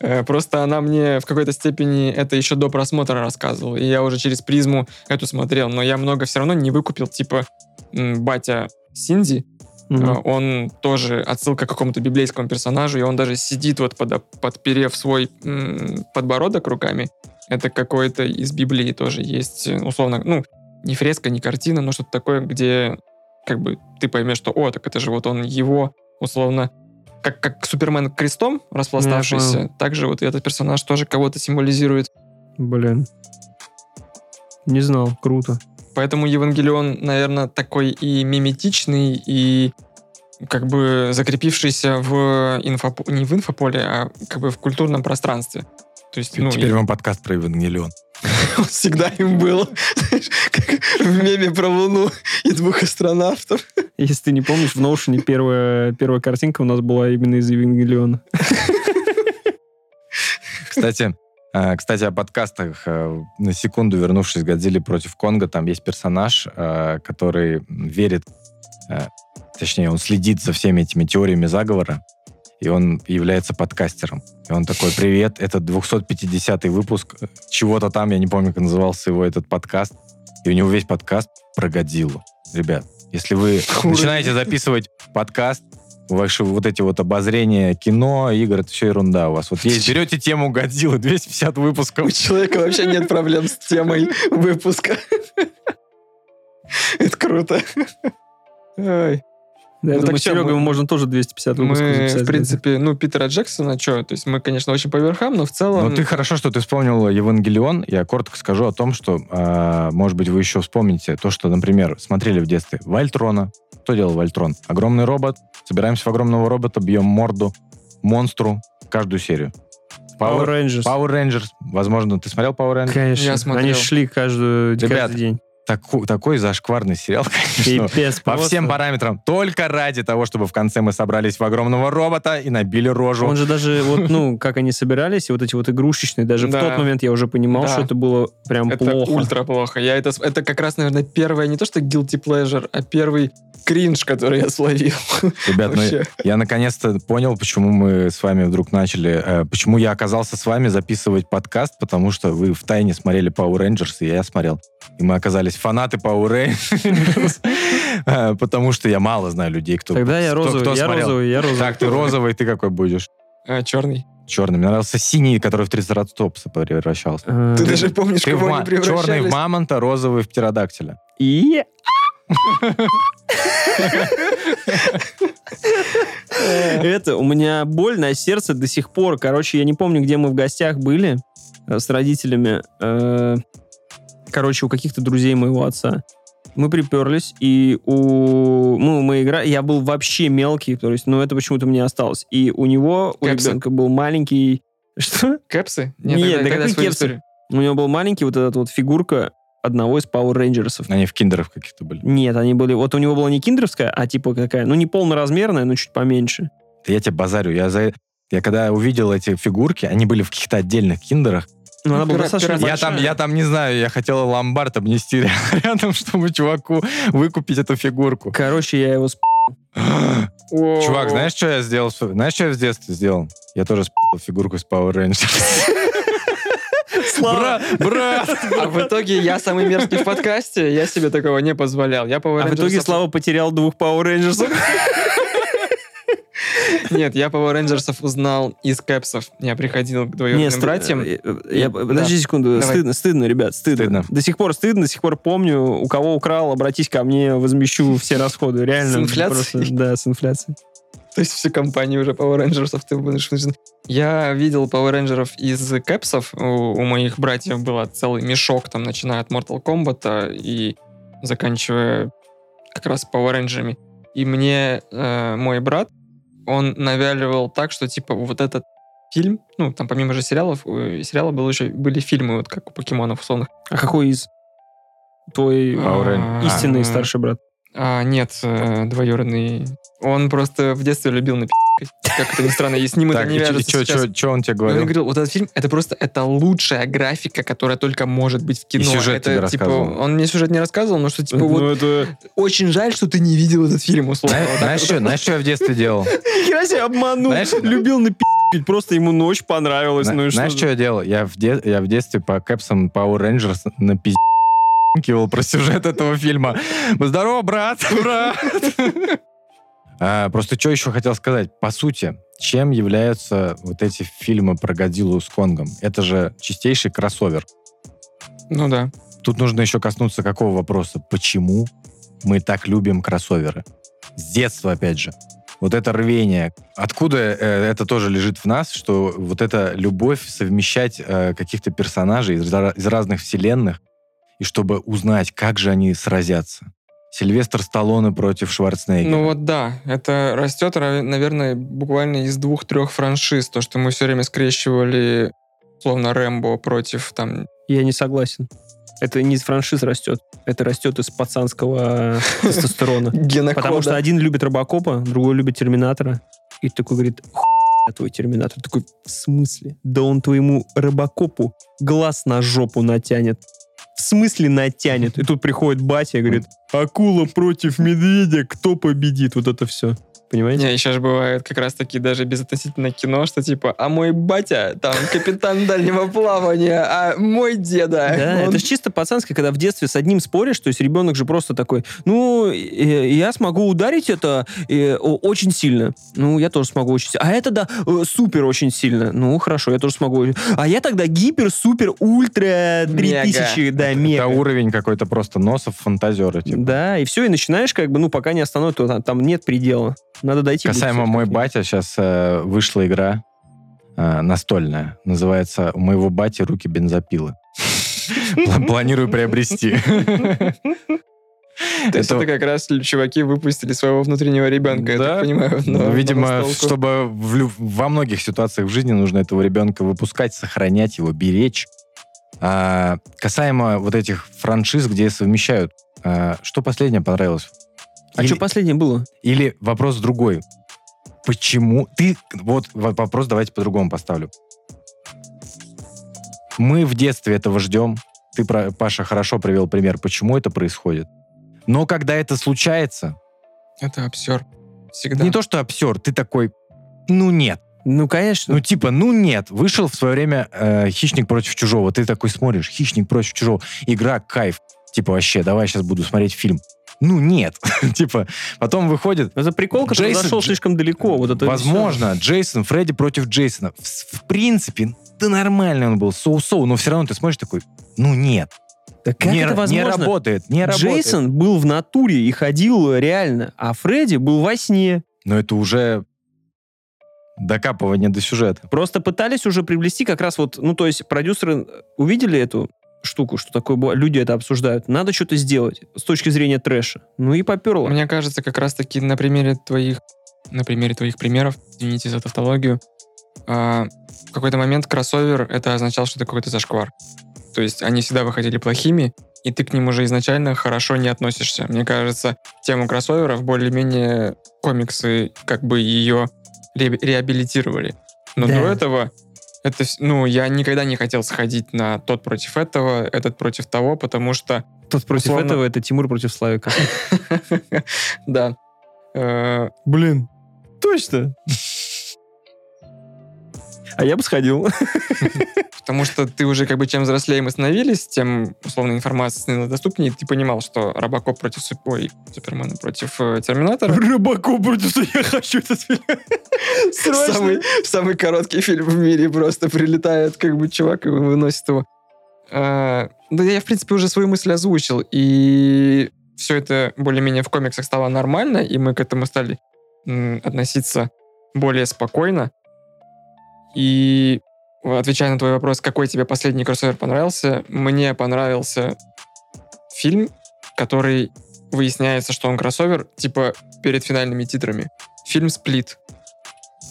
Э, Просто она мне в какой-то степени это еще до просмотра рассказывала. И я уже через призму эту смотрел. Но я много все равно не выкупил. Типа батя Синди, а, Он тоже отсылка к какому-то библейскому персонажу, и он даже сидит вот под, подперев свой м, подбородок руками. Это какой-то из Библии тоже есть, э, условно, ну, не фреска, не картина, но что-то такое, где как бы ты поймешь, что, о, так это же вот он его, условно, как, как Супермен крестом распластавшийся, также вот этот персонаж тоже кого-то символизирует. Блин. Не знал, круто. Поэтому Евангелион, наверное, такой и миметичный, и как бы закрепившийся в инфоп... не в инфополе, а как бы в культурном пространстве. То есть, ну, Теперь и- вам подкаст про Евангелион. [LAUGHS] он всегда им был. Знаешь, как в меме про Луну и двух астронавтов. Если ты не помнишь, в Notion первая, первая картинка у нас была именно из Евангелиона. Кстати, э, кстати, о подкастах. э, На секунду вернувшись к Годзилле против Конга, там есть персонаж, э, который верит, точнее, он следит за всеми этими теориями заговора, и он является подкастером. И он такой, привет, это 250 выпуск э, чего-то там, я не помню, как назывался его этот подкаст. И у него весь подкаст про Годзиллу. Ребят, если вы [LAUGHS] начинаете записывать подкаст, ваши вот эти вот обозрения кино, игр, это все ерунда у вас. Вот есть, берете тему Годзиллы, 250 выпусков. У человека вообще нет проблем с темой [LAUGHS] выпуска. [LAUGHS] Это круто. Ой. Да, я Ну, так думаю, Серега мы- можно тоже 250 выпусков Мы, записать. в принципе, ну, Питера Джексона, что, то есть мы, конечно, очень по верхам, но в целом... Но ты хорошо, что ты вспомнил Евангелион. Я коротко скажу о том, что, а, может быть, вы еще вспомните то, что, например, смотрели в детстве Вальтрона. Что делал Вальтрон? Огромный робот. Собираемся в огромного робота, бьем морду монстру каждую серию. Power Power, Rangers. Power Rangers. Возможно, ты смотрел Power Rangers? Конечно. Я смотрел. Они шли каждую, Ребят, каждый день. Таку- такой зашкварный сериал, [LAUGHS] конечно. Пипец По всем параметрам. Только ради того, чтобы в конце мы собрались в огромного робота и набили рожу. Он же даже, вот, ну, [LAUGHS] как они собирались, и вот эти вот игрушечные, даже Да. в тот момент я уже понимал, Да. что это было прям Это плохо. ультра плохо. Я это, это как раз, наверное, первое, не то что guilty pleasure, а первый кринж, который я словил. [LAUGHS] Ребят, ну, Вообще. я наконец-то понял, почему мы с вами вдруг начали, э, почему я оказался с вами записывать подкаст, потому что вы в тайне смотрели Power Rangers, и я смотрел. И мы оказались фанаты Power Rangers, [LAUGHS] Э, потому что я мало знаю людей, кто Тогда я розовый, я розовый, я розовый. Так, ты розовый, ты какой будешь? А, черный. Черный. Мне нравился синий, который в трицератопса превращался. Э, Ты даже помнишь, кого они превращались? черный в мамонта, розовый в птеродактиля. И... Это, у меня боль на сердце до сих пор. Короче, я не помню, где мы в гостях были э, с родителями. Короче, у каких-то друзей моего отца. Мы приперлись, и у... Ну, мы играли... Я был вообще мелкий, то есть, ну, это почему-то мне осталось. И у него, у Кэпсы. ребенка был маленький... [LAUGHS] Что? Кэпсы? Нет, тогда- да тогда свою кепсы? историю. У него был маленький вот этот вот фигурка одного из Power Rangers. Они в киндерах каких-то были. Нет, они были... Вот у него была не киндеровская, а типа какая, ну, не полноразмерная, но чуть поменьше. Да я тебе базарю. Я, за... я когда увидел эти фигурки, они были в каких-то отдельных киндерах. Ну, она была пира- достаточно Я там, я там не знаю, я хотел ломбард обнести [LAUGHS] рядом, чтобы чуваку выкупить эту фигурку. Короче, я его... сп- [GASPS] Чувак, знаешь, что я сделал? Знаешь, что я в детстве сделал? Я тоже спал [LAUGHS] фигурку с Power Rangers. [LAUGHS] Слава! Брат, брат! А в итоге я самый мерзкий в подкасте, я себе такого не позволял. Я Power А в итоге Слава потерял двух Power Rangers. Нет, я Power Rangers узнал из кэпсов. Я приходил к двоюродным ст- братьям. э, э, я- Да. Подожди секунду. Давай. Стыдно, стыдно, ребят, стыдно. Стыдно. До сих пор стыдно, до сих пор помню. У кого украл, обратись ко мне, возмещу все расходы. Реально. С инфляцией? просто, Да, с инфляцией. То есть всю компанию уже Power Rangers ты будешь... Я видел Power Rangers из кэпсов. У, у моих братьев был целый мешок, там, начиная от Mortal Kombat и заканчивая как раз Power Rangers. И мне э, мой брат, он навяливал так, что, типа, вот этот фильм, ну, там помимо же сериалов, у сериала было еще, были фильмы, вот как у покемонов условных. А какой из? Твой э, Rangers. истинный А, старший брат. А, нет, э, двоюродный. Он просто в детстве любил напи***кать. Как это ни странно, и с ним это не вяжется что он тебе И Он говорил? говорил, вот этот фильм, это просто, это лучшая графика, которая только может быть в кино. сюжет это, тебе типа, рассказывал? Он мне сюжет не рассказывал, но что, типа, Ну, вот, это... очень жаль, что ты не видел этот фильм, условно. Знаешь, что, знаешь, что я в детстве делал? [LAUGHS] Хера себе обманул. Знаешь- Любил напи***ть, просто ему ночь понравилась. Ну и Знаешь, что? я делал? Я в, детстве по кэпсам Power Rangers на про сюжет этого фильма. Здорово, брат, брат. А, Просто что еще хотел сказать? По сути, чем являются вот эти фильмы про Годзиллу с Конгом? Это же чистейший кроссовер. Ну да. Тут нужно еще коснуться какого вопроса? Почему мы так любим кроссоверы? С детства, опять же. Вот это рвение. Откуда э, это тоже лежит в нас, что вот эта любовь совмещать э, каких-то персонажей из, из разных вселенных, и чтобы узнать, как же они сразятся. Сильвестр Сталлоне против Шварценеггера. Ну вот да, это растет, ра- наверное, буквально из двух-трех франшиз. То, что мы все время скрещивали, словно Рэмбо против там... Я не согласен. Это не из франшиз растет. Это растет из пацанского тестостерона. [LAUGHS] Генокода. Потому что один любит Робокопа, другой любит Терминатора. И такой говорит, хуя твой Терминатор. Такой, в смысле? Да он твоему Робокопу глаз на жопу натянет. В смысле натянет? И тут приходит батя и говорит, акула против медведя, кто победит? Вот это все. Понимаете? Не, сейчас же бывает как раз таки даже безотносительно кино, что типа, а мой батя там [LAUGHS] капитан дальнего плавания, а мой деда. Да, он это же чисто пацанское, когда в детстве с одним споришь, то есть ребенок же просто такой, ну, я смогу ударить это очень сильно. Ну, я тоже смогу очень сильно. А это, да, э, супер очень сильно. Ну, хорошо, я тоже смогу. А я тогда гипер, супер, ультра, 3000, да, Это мега. уровень какой-то просто носов фантазера. Типа. Да, и все, и начинаешь как бы, ну, пока не то там, там нет предела. Надо дойти. Касаемо мой батя, сейчас вышла игра э, настольная. Называется «У моего бати руки бензопилы». Пла- Планирую приобрести. То есть Это- как раз чуваки выпустили своего внутреннего ребенка, я Да. так понимаю. Ну, видимо, чтобы в во многих ситуациях в жизни нужно этого ребенка выпускать, сохранять его, беречь. А, касаемо вот этих франшиз, где совмещают, а, что последнее понравилось? А Или- что последнее было? Или вопрос другой. Почему? Ты... Вот во- вопрос давайте по-другому поставлю. Мы в детстве этого ждем. Ты, Паша, хорошо привел пример, почему это происходит. Но когда это случается, Это обсер. Всегда. не то что обсер, ты такой, ну нет. Ну, конечно. Ну типа, ну нет. Вышел в свое время э, «Хищник против чужого». Ты такой смотришь, «Хищник против чужого». Игра, кайф. Типа вообще, давай сейчас буду смотреть фильм. Ну нет. [LAUGHS] типа, потом выходит Это прикол, который Джейсон- зашел слишком далеко. Вот это Возможно, Джейсон, Фредди против Джейсона. В, в принципе, да нормальный он был, соу-соу, но все равно ты смотришь такой, ну нет. Да как не, это возможно? не работает, не работает. Джейсон был в натуре и ходил реально, а Фредди был во сне. Но это уже докапывание до сюжета. Просто пытались уже приблизить как раз вот, ну, то есть продюсеры увидели эту штуку, что такое было, люди это обсуждают. Надо что-то сделать с точки зрения трэша. Ну и поперло. Мне кажется, как раз-таки на примере твоих, на примере твоих примеров, извините за тавтологию, а, в какой-то момент кроссовер это означал, что это какой-то зашквар. То есть они всегда выходили плохими, и ты к ним уже изначально хорошо не относишься. Мне кажется, тему кроссоверов более-менее комиксы как бы ее ре- реабилитировали. Но Да. до этого это, ну, я никогда не хотел сходить на тот против этого, этот против того, потому что Тот против условно- этого, это Тимур против Славика. [LAUGHS] Да. Э, Блин, точно. А я бы сходил. Потому что ты уже как бы чем взрослее мы становились, тем условно информация становилась доступнее, и ты понимал, что Робокоп против ой, Супермена против э, Терминатора. Рыбаку против я хочу этот фильм. Самый, самый короткий фильм в мире просто прилетает как бы чувак и выносит его. А, Да я, в принципе, уже свою мысль озвучил, и все это более-менее в комиксах стало нормально, и мы к этому стали относиться более спокойно. И отвечая на твой вопрос, какой тебе последний кроссовер понравился, мне понравился фильм, который выясняется, что он кроссовер, типа перед финальными титрами. Фильм «Сплит».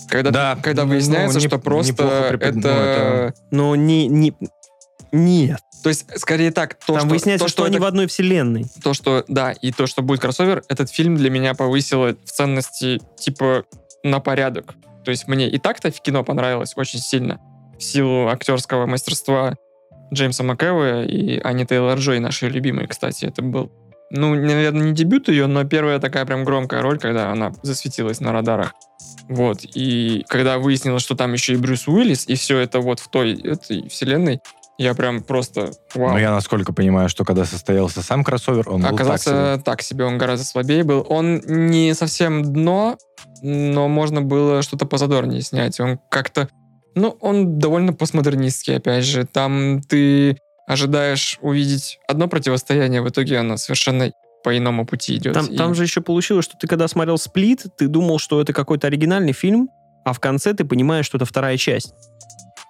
Когда, Да, когда ну, выясняется, не- что просто препод- это... ну, это- Но не, не... Нет. То есть, скорее так, то, Там что, выясняется, то, что, они это- в одной вселенной. то, что, да, и то, что будет кроссовер, этот фильм для меня повысило в ценности, типа, на порядок. То есть мне и так-то в кино понравилось очень сильно. В силу актерского мастерства Джеймса МcЭвоя и Ани Тейлор-Джой, нашей любимой, кстати, это был, ну, наверное, не дебют ее, но первая такая прям громкая роль, когда она засветилась на радарах. Вот, и когда выяснилось, что там еще и Брюс Уиллис, и все это вот в той этой вселенной, я прям просто, вау. Но я, насколько понимаю, что когда состоялся сам кроссовер, он был так Оказался себе. так себе. он гораздо слабее был. Он не совсем дно, но можно было что-то позадорнее снять. Он как-то... Ну, он довольно постмодернистский, опять же. Там ты ожидаешь увидеть одно противостояние, в итоге оно совершенно по иному пути идет. Там, И- там же еще получилось, что ты когда смотрел «Сплит», ты думал, что это какой-то оригинальный фильм, а в конце ты понимаешь, что это вторая часть.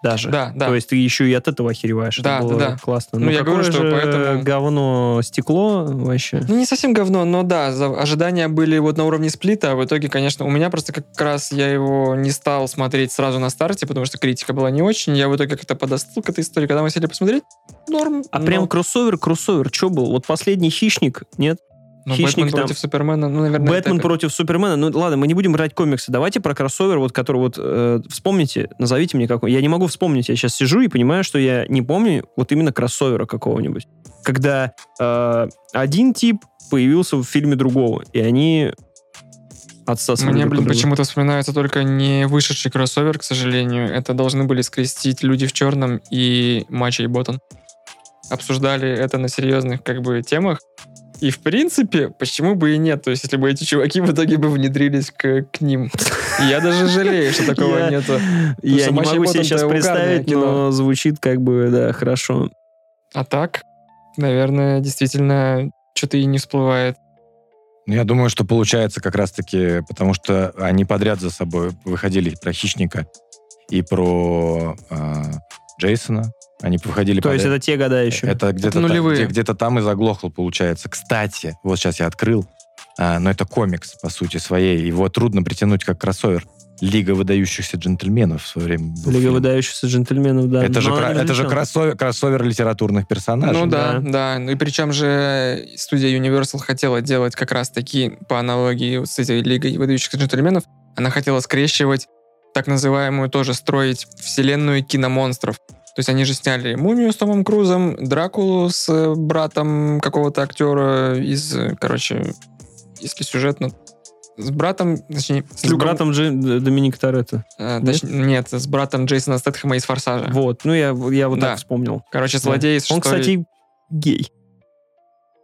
Даже. Да, да. То есть ты еще и от этого охереваешь. Да, это было да, да. классно. Ну, я какое говорю, что поэтому- говно стекло вообще. Ну, не совсем говно, но да, ожидания были вот на уровне сплита, а в итоге, конечно, у меня просто как раз я его не стал смотреть сразу на старте, потому что критика была не очень. Я в итоге как-то подостыл к этой истории. Когда мы сели посмотреть, норм. А но- прям кроссовер, кроссовер, что был? Вот последний «Хищник», нет? Но Хищник Бэтмен там- против Супермена, ну, наверное, Бэтмен это- против Супермена. Ну ладно, мы не будем брать комиксы. Давайте про кроссовер, вот который вот э, вспомните, назовите мне какой. Я не могу вспомнить. Я сейчас сижу и понимаю, что я не помню вот именно кроссовера какого-нибудь. Когда э, один тип появился в фильме другого, и они отсасывали Мне, блин, почему-то вспоминается только не вышедший кроссовер, к сожалению. Это должны были скрестить «Люди в черном» и «Мачо и Боттон». Обсуждали это на серьезных как бы темах. И, в принципе, почему бы и нет? То есть, если бы эти чуваки в итоге бы внедрились к, к ним. И я даже жалею, что такого Я- нету. Я не «Мачо и могу себе Боттон» сейчас представить, но звучит как бы, да, хорошо. А так, наверное, действительно, что-то и не всплывает. Ну, Я думаю, что получается как раз-таки, потому что они подряд за собой выходили про Хищника и про а, Джейсона. Они выходили То есть подряд. это те года еще. Это где-то, та- нулевые. где- где-то там и заглохло, получается. Кстати, вот сейчас я открыл, а, но это комикс, по сути, своей. Его трудно притянуть как кроссовер. Лига выдающихся джентльменов в свое время. был Лига фильм. выдающихся джентльменов, да. Это же, Но кра- она не это же кроссовер, кроссовер литературных персонажей. Ну да, да. да. Ну и причем же студия Universal хотела делать как раз таки по аналогии с этой Лигой выдающихся джентльменов. Она хотела скрещивать так называемую тоже строить вселенную киномонстров. То есть они же сняли «Мумию» с Томом Крузом, «Дракулу» с э, братом какого-то актера из, э, короче, если сюжетно, с братом, точнее, с, С Люком- братом Джи- Доминика Торетто. э, точ- нет? с братом Джейсона Стэтхэма из «Форсажа». Вот, ну я, я вот Да. так вспомнил. Короче, злодей из Он, шестой- кстати, гей.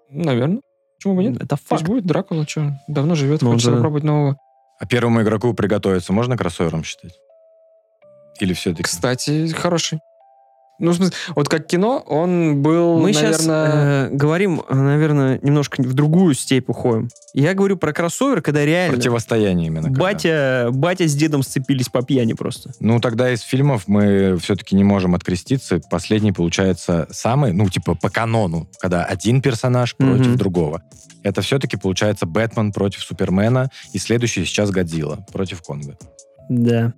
Наверное. Почему бы нет? Это Пусть факт. будет Дракула, что, давно живет, Ну, хочется да. попробовать нового. А первому игроку приготовиться можно кроссовером считать? Или все-таки? Кстати, хороший. Ну, в смысле, вот как кино, он был, Мы сейчас наверное... говорим, э, наверное, немножко в другую степь уходим. Я говорю про кроссовер, когда реально Противостояние именно. когда. батя, батя с дедом сцепились по пьяни просто. Ну, тогда из фильмов мы все-таки не можем откреститься. Последний, получается, самый, ну, типа, по канону, когда один персонаж против Мгм. другого. Это все-таки, получается, Бэтмен против Супермена, и следующий сейчас Годзилла против Конга. Да.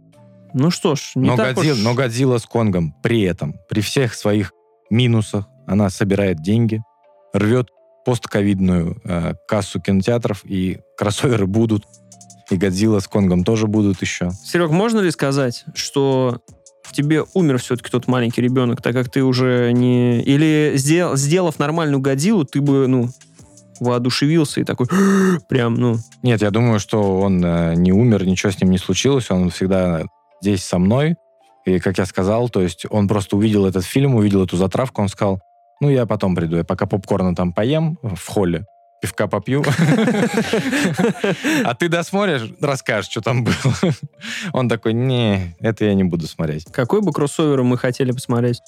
Ну что ж, не но, так Годзилла, уж... но Годзилла с Конгом при этом, при всех своих минусах, она собирает деньги, рвет постковидную э, кассу кинотеатров, и кроссоверы будут, и Годзилла с Конгом тоже будут еще. Серег, можно ли сказать, что в тебе умер все-таки тот маленький ребенок, так как ты уже не... Или сдел- сделав нормальную годилу, ты бы, ну, воодушевился и такой, [GASPS] прям, ну, Нет, я думаю, что он э, не умер, ничего с ним не случилось, он всегда здесь со мной. И, как я сказал, то есть он просто увидел этот фильм, увидел эту затравку, он сказал, ну, я потом приду, я пока попкорна там поем в холле, пивка попью. [LAUGHS] А ты досмотришь, расскажешь, что там было. Он такой, не, это я не буду смотреть. какой бы кроссовер мы хотели посмотреть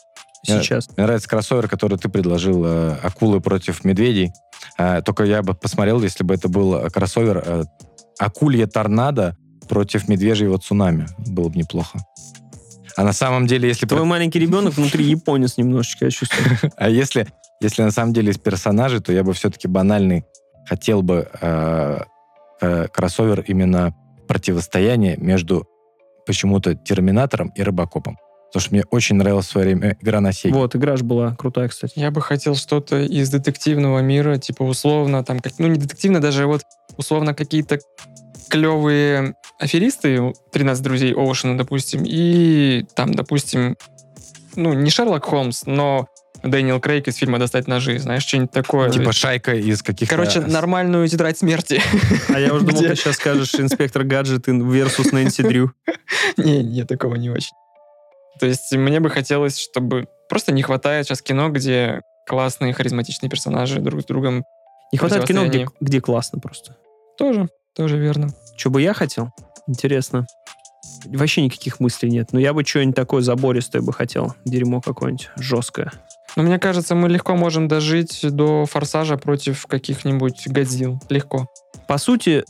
сейчас? Мне нравится кроссовер, который ты предложил, э, акулы против медведей. Э, Только я бы посмотрел, если бы это был кроссовер э, акулье торнадо против медвежьего цунами. Было бы неплохо. А на самом деле, если... Твой маленький ребенок внутри японец немножечко, я чувствую. [LAUGHS] А если, если на самом деле из персонажей, то я бы все-таки банальный хотел бы э, э, кроссовер именно противостояние между почему-то Терминатором и Робокопом. Потому что мне очень нравилась в свое время игра на Сеге. Вот, игра ж была крутая, кстати. Я бы хотел что-то из детективного мира, типа условно, там, как, ну не детективно, даже вот условно какие-то клевые аферисты, 13 друзей Оушена, допустим, и там, допустим, ну, не Шерлок Холмс, но Дэниел Крейг из фильма «Достать ножи», знаешь, что-нибудь такое. Типа шайка из каких-то... Короче, нормальную тетрадь смерти. А я уже думал, ты сейчас скажешь инспектор гаджет versus Нэнси Дрю. [LAUGHS] Не, не, такого не очень. То есть мне бы хотелось, чтобы... Просто не хватает сейчас кино, где классные, харизматичные персонажи друг с другом. Не хватает кино, где, где классно просто. Тоже, тоже верно. Что бы я хотел? Интересно. Вообще никаких мыслей нет. Но я бы что-нибудь такое забористое бы хотел. Дерьмо какое-нибудь жесткое. Но мне кажется, мы легко можем дожить до форсажа против каких-нибудь Годзилл. Легко. По сути,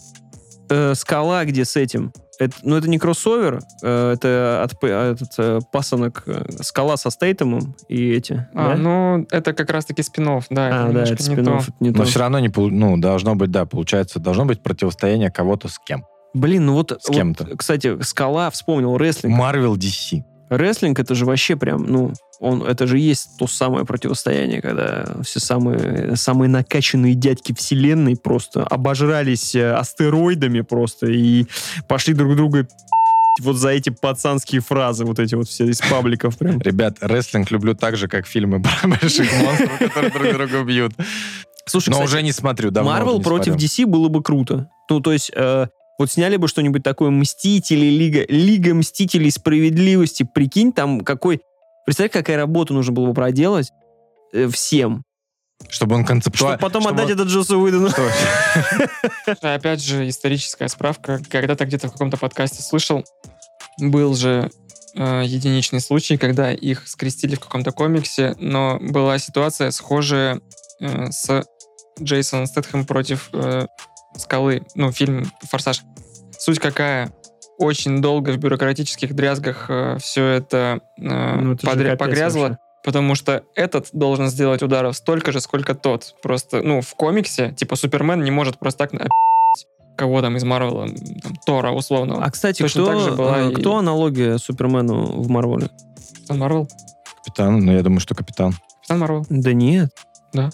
э, скала, где с этим. Это, ну, это не кроссовер, э, это от, п- этот э, пасынок э, скала со Стейтемом и эти. А, да? ну, это как раз-таки спин да, А, это да, это не спин то. не Но то. все равно не... Ну, должно быть, да, получается, должно быть противостояние кого-то с кем. Блин, ну вот, С кем-то. вот, кстати, скала, вспомнил, рестлинг. Marvel DC. Рестлинг это же вообще прям, ну, он, это же есть то самое противостояние, когда все самые, самые накачанные дядьки вселенной просто обожрались э, астероидами просто и пошли друг друга вот за эти пацанские фразы, вот эти вот все из пабликов прям. [LAUGHS] Ребят, рестлинг люблю так же, как фильмы [LAUGHS] про больших монстров, которые друг друга бьют. Слушай, Но кстати, уже не смотрю, уже Марвел против. DC было бы круто. Ну, то есть, э, вот сняли бы что-нибудь такое Мстители, Лига, Лига Мстителей Справедливости. Прикинь, там какой... Представь, какая работа нужно было бы проделать э, всем. Чтобы он концептуально... Чтобы потом отдать это Джосу Уидону. [LAUGHS] Опять же, историческая справка. Когда-то где-то в каком-то подкасте слышал, был же э, единичный случай, когда их скрестили в каком-то комиксе, но была ситуация схожая э, с Джейсоном Стэтхэм против э, Скалы, ну, фильм «Форсаж». Суть какая? Очень долго в бюрократических дрязгах все это, э, Ну, это подря- погрязло. вообще. Потому что этот должен сделать ударов столько же, сколько тот. Просто, ну, в комиксе, типа, Супермен не может просто так на- [LAUGHS] кого там из Марвела, там, Тора условно. А, кстати, Точно кто, была э, и- кто аналогия Супермену в Марвеле? Капитан Марвел? Капитан, ну я думаю, что капитан. Капитан Марвел. Да нет. Я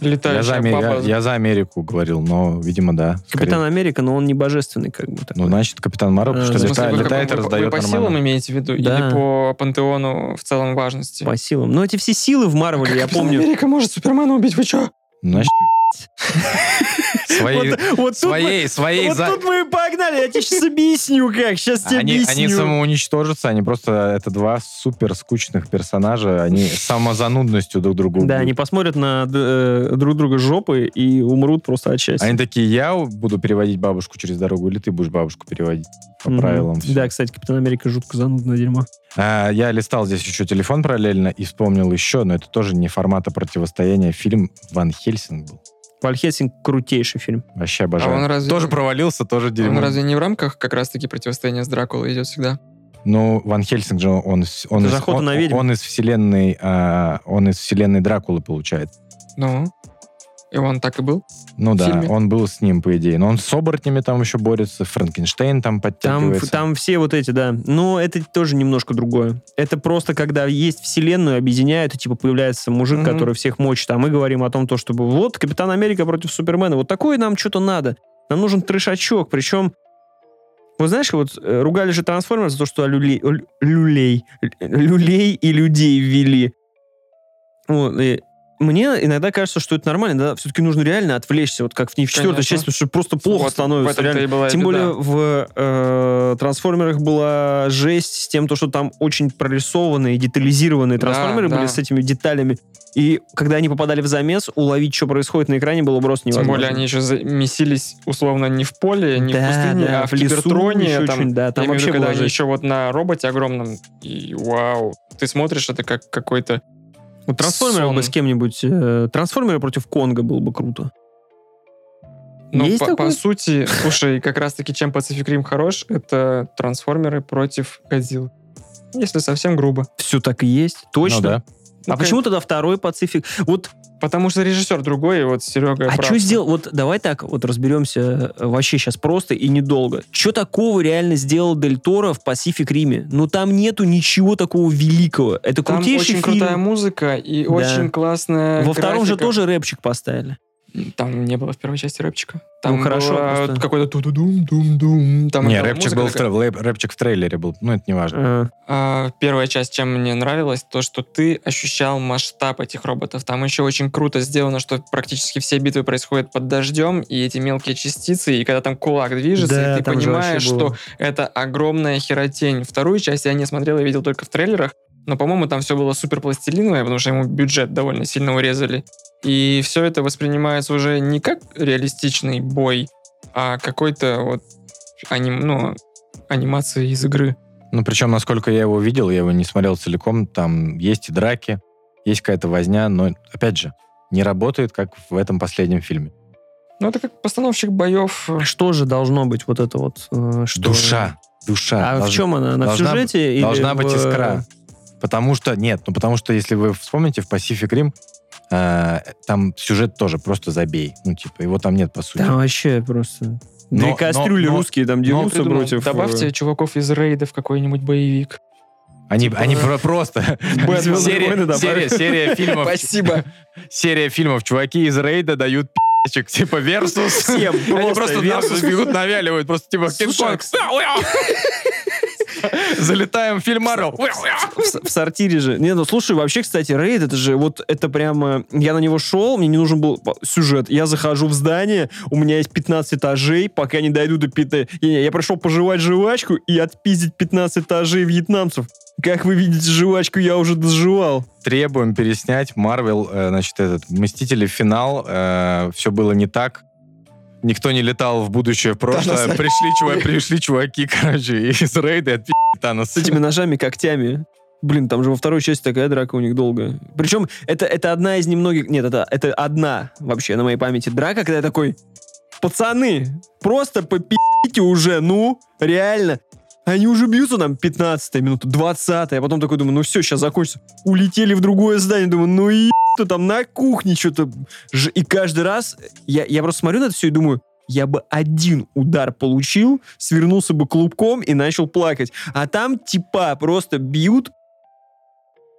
Летающая за, Аме- баба. я- я за Америку говорил, но, видимо, да. скорее. Капитан Америка, но он не божественный, как бы. такой. Ну, значит, Капитан Марвел, потому в что В смысле, летает, вы, летает и вы- вы раздает по нормально. силам имеете в виду? Да. Или по пантеону в целом важности? По силам. Но эти все силы в Марвеле, я Капитан помню. Америка может Супермена убить, вы чё? Значит, своей, Вот, вот тут мы- своей, своей вот за- тут мы и погнали, я тебе сейчас объясню, как. Сейчас тебе Они, объясню. они самоуничтожатся, они просто, это два супер скучных персонажа, они самозанудностью друг другу Да, они посмотрят на э, друг друга жопы и умрут просто от счастья. Они такие, я буду переводить бабушку через дорогу, или ты будешь бабушку переводить по Мгм. правилам. всё. Да, кстати, Капитан Америка жутко занудное дерьмо. А, я листал здесь еще телефон параллельно и вспомнил еще, но это тоже не формата противостояния, фильм «Ван Хельсинг» был. Ван Хельсинг крутейший фильм. Вообще обожаю. А он разве- Тоже провалился, тоже Он дерьмо. разве не в рамках как раз-таки противостояния с Дракулой идет всегда? Ну, Ван Хельсинг же, он, он, из, же «Охота он, на ведьм». он из вселенной, а, он из вселенной Дракулы, получается. Ну, и он так и был? Ну да, фильме? он был с ним, по идее. Но он с оборотнями там еще борется, Франкенштейн там Там, подтягивается. там все вот эти, да. Но это тоже немножко другое. Это просто, когда есть вселенную, объединяют, и типа появляется мужик, Мгм. который всех мочит, а мы говорим о том, то, чтобы вот Капитан Америка против Супермена. Вот такое нам что-то надо. Нам нужен трешачок. Причем, вот знаешь, вот э, ругали же трансформеров за то, что люлей, лю- люлей, люлей и людей ввели. Вот, и мне иногда кажется, что это нормально, да, все-таки нужно реально отвлечься, вот как в в четвертой части, потому что просто плохо Вот становится. Реально. была Тем беда. более в э, трансформерах была жесть с тем, то, что там очень прорисованные, детализированные Да, трансформеры да. были с этими деталями. И когда они попадали в замес, уловить, что происходит на экране, было просто Тем невозможно. более они еще месились условно не в поле, не Да, в пустыне, да, а в, в лесу кибертроне. там, очень, да, там имею в виду, вообще когда они еще вот на роботе огромном, и вау, ты смотришь, это как какой-то... Вот трансформеры бы с кем-нибудь... э, трансформеры против Конга было бы круто. Ну, Есть по, такое? по сути, слушай, как раз-таки чем Pacific Rim хорош, это трансформеры против Годзиллы. Если совсем грубо. Все так и есть. Точно. Ну да. Ну, А почему тогда второй Пацифик? Вот Потому что режиссер другой, и вот Серега А что сделал? Вот давай так вот разберемся э, вообще сейчас просто и недолго. Что такого реально сделал Дель Торо в Пасифик Риме? Ну там нету ничего такого великого. Это Там крутейший очень фильм. крутая музыка и Да. очень классная Во втором же графика. тоже рэпчик поставили. Там не было в первой части рэпчика. Там Ну, хорошо, просто. какой-то ту-ду-дум-дум-дум. Там не, рэпчик был, в, такая. тре- лэп- рэпчик в трейлере был, ну это не важно. А, А, первая часть, чем мне нравилась, то, что ты ощущал масштаб этих роботов. Там еще очень круто сделано, что практически все битвы происходят под дождем, и эти мелкие частицы, и когда там кулак движется, Да, и ты понимаешь, что это огромная херотень. Вторую часть я не смотрел, я видел только в трейлерах, но, по-моему, там все было супер пластилиновое, потому что ему бюджет довольно сильно урезали. И все это воспринимается уже не как реалистичный бой, а какой-то вот аним, ну, анимация из игры. Ну, причем, насколько я его видел, я его не смотрел целиком, там есть и драки, есть какая-то возня, но, опять же, не работает, как в этом последнем фильме. Ну, это как постановщик боев. Что же должно быть вот это вот? э, что- Душа, душа. А в Должна- чем она? В должна сюжете? или Должна быть в- искра. Потому что, нет, ну потому что если вы вспомните в Pacific Rim, э, там сюжет тоже просто забей. Ну, типа, его там нет, по сути. Там вообще просто... Но- Две кастрюли но- но- русские там дерутся против... э, Добавьте чуваков из рейда в какой-нибудь боевик. Они, типа- они [LAUGHS] про- просто... [LAUGHS] Серия, серия, серия фильмов... Спасибо. [LAUGHS] Серия фильмов. Чуваки из рейда дают пи***чек, типа, versus. Всем Они просто бегут, навяливают. Просто типа, Кинг-Конг. Залетаем в фильм Марвел. в, сортире же. Не, ну слушай, вообще, кстати, рейд, это же вот это прямо... Я на него шел, мне не нужен был сюжет. Я захожу в здание, у меня есть 15 этажей, пока не дойду до 5... Я, пришел пожевать жвачку и отпиздить 15 этажей вьетнамцев. Как вы видите, жвачку я уже доживал. Требуем переснять Марвел, э, значит, этот, Мстители финал. все было не так. Никто не летал в будущее, в прошлое. Танос. Пришли, чува- [LAUGHS] пришли чуваки, короче, из рейда и отпи***ли Танос. С этими ножами, когтями. Блин, там же во второй части такая драка у них долгая. Причем это, это одна из немногих... Нет, это, это одна вообще на моей памяти драка, когда я такой... Пацаны, просто попи***те уже, ну, реально. Они уже бьются там 15 минута, 20 Я потом такой думаю, ну все, сейчас закончится. Улетели в другое здание. Думаю, ну и ты там на кухне что-то. И каждый раз я, я просто смотрю на это все и думаю, я бы один удар получил, свернулся бы клубком и начал плакать. А там типа просто бьют.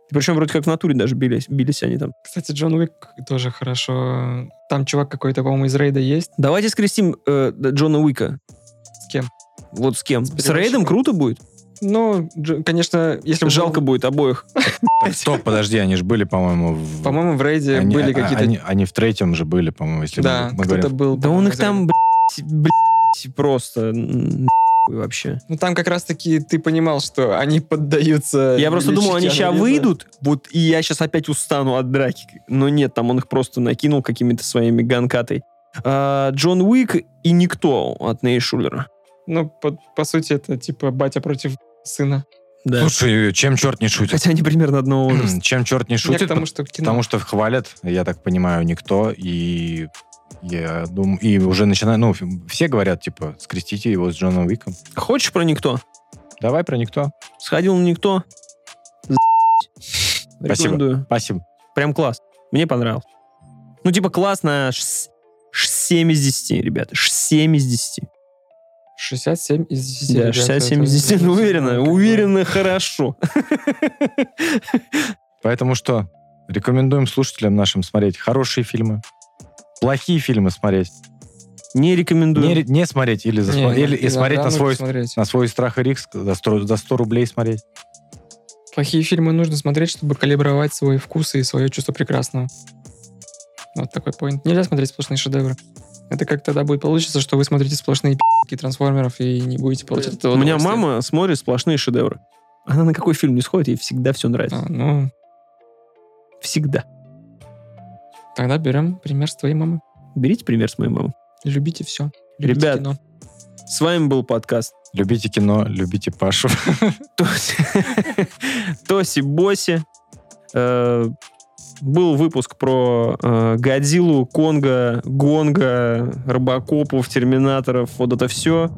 Причем вроде как в натуре даже бились, бились они там. Кстати, Джон Уик тоже хорошо. Там чувак какой-то, по-моему, из Рейда есть. Давайте скрестим э, Джона Уика. С? Вот с кем? С, переводчиком. Рейдом круто будет. Ну, конечно, если Жалко будет обоих. Так, стоп, подожди, они же были, по-моему, в... По-моему, в Рейде они, были а- какие-то... Они, они в третьем же были, по-моему, если да, мы, мы кто-то говорим. был. Да он их там, блядь, блядь, просто вообще. Ну, там как раз-таки ты понимал, что они поддаются... Я просто думал, они сейчас выйдут, вот и я сейчас опять устану от драки. Но нет, там он их просто накинул какими-то своими ганкатой. А, Джон Уик и никто от Ней Шулера. Ну, по, по сути, это типа батя против сына. Да. Слушай, чем черт не шутит? Хотя они примерно одного [CLEARS THROAT] возраста. Чем черт не шутит? к тому, что кино. Потому что хвалят, я так понимаю, никто, и я думаю, и уже начинаю, ну, все говорят, типа, скрестите его с Джоном Уиком. Хочешь про никто? Давай про никто. Сходил на никто. [LAUGHS] Спасибо. Рекомендую. Спасибо. Прям класс. Мне понравилось. Ну, типа, класс на ш- ш- 7 из 10, ребята. Ш- 7 из 10. 67 из 10. Да, ребят, 67 это- из 10. Ну, уверенно, уверенно хорошо. Поэтому что? Рекомендуем слушателям нашим смотреть хорошие фильмы, плохие фильмы смотреть. Не рекомендую. Не, не смотреть или, засма- Не, или и смотреть на свой, смотреть. на свой страх и риск за 100, за 100 рублей смотреть. Плохие фильмы нужно смотреть, чтобы калибровать свой вкус и свое чувство прекрасного. Вот такой поинт. Нельзя смотреть сплошные шедевры. Это как тогда будет получиться, что вы смотрите сплошные пи***ки трансформеров и не будете получать этого У меня мама смотрит сплошные шедевры. Она на какой фильм не сходит, ей всегда все нравится. А, ну, Всегда. тогда берем пример с твоей мамы. Берите пример с моей мамы. Любите все. Любите Ребят, кино. С вами был подкаст Любите кино, любите Пашу. [LAUGHS] Тоси, Тоси Боси. Э, Был выпуск про э, Годзиллу, Конга, Гонга, Робокопов, Терминаторов, вот это все.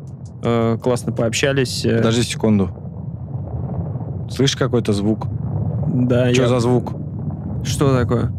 Классно пообщались. Э, Подожди секунду. Слышишь какой-то звук? Да, Что я- за звук? Что такое?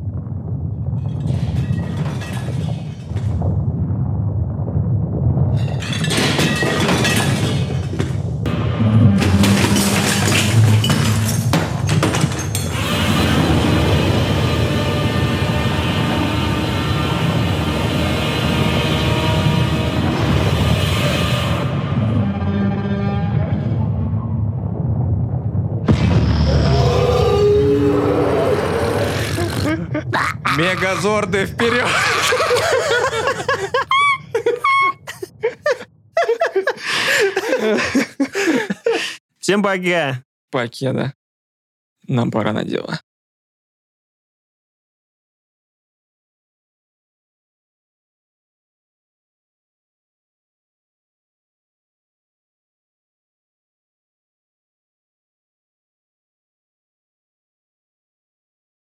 Мегазорды вперед! Всем пока! Покеда. Нам пора на дело.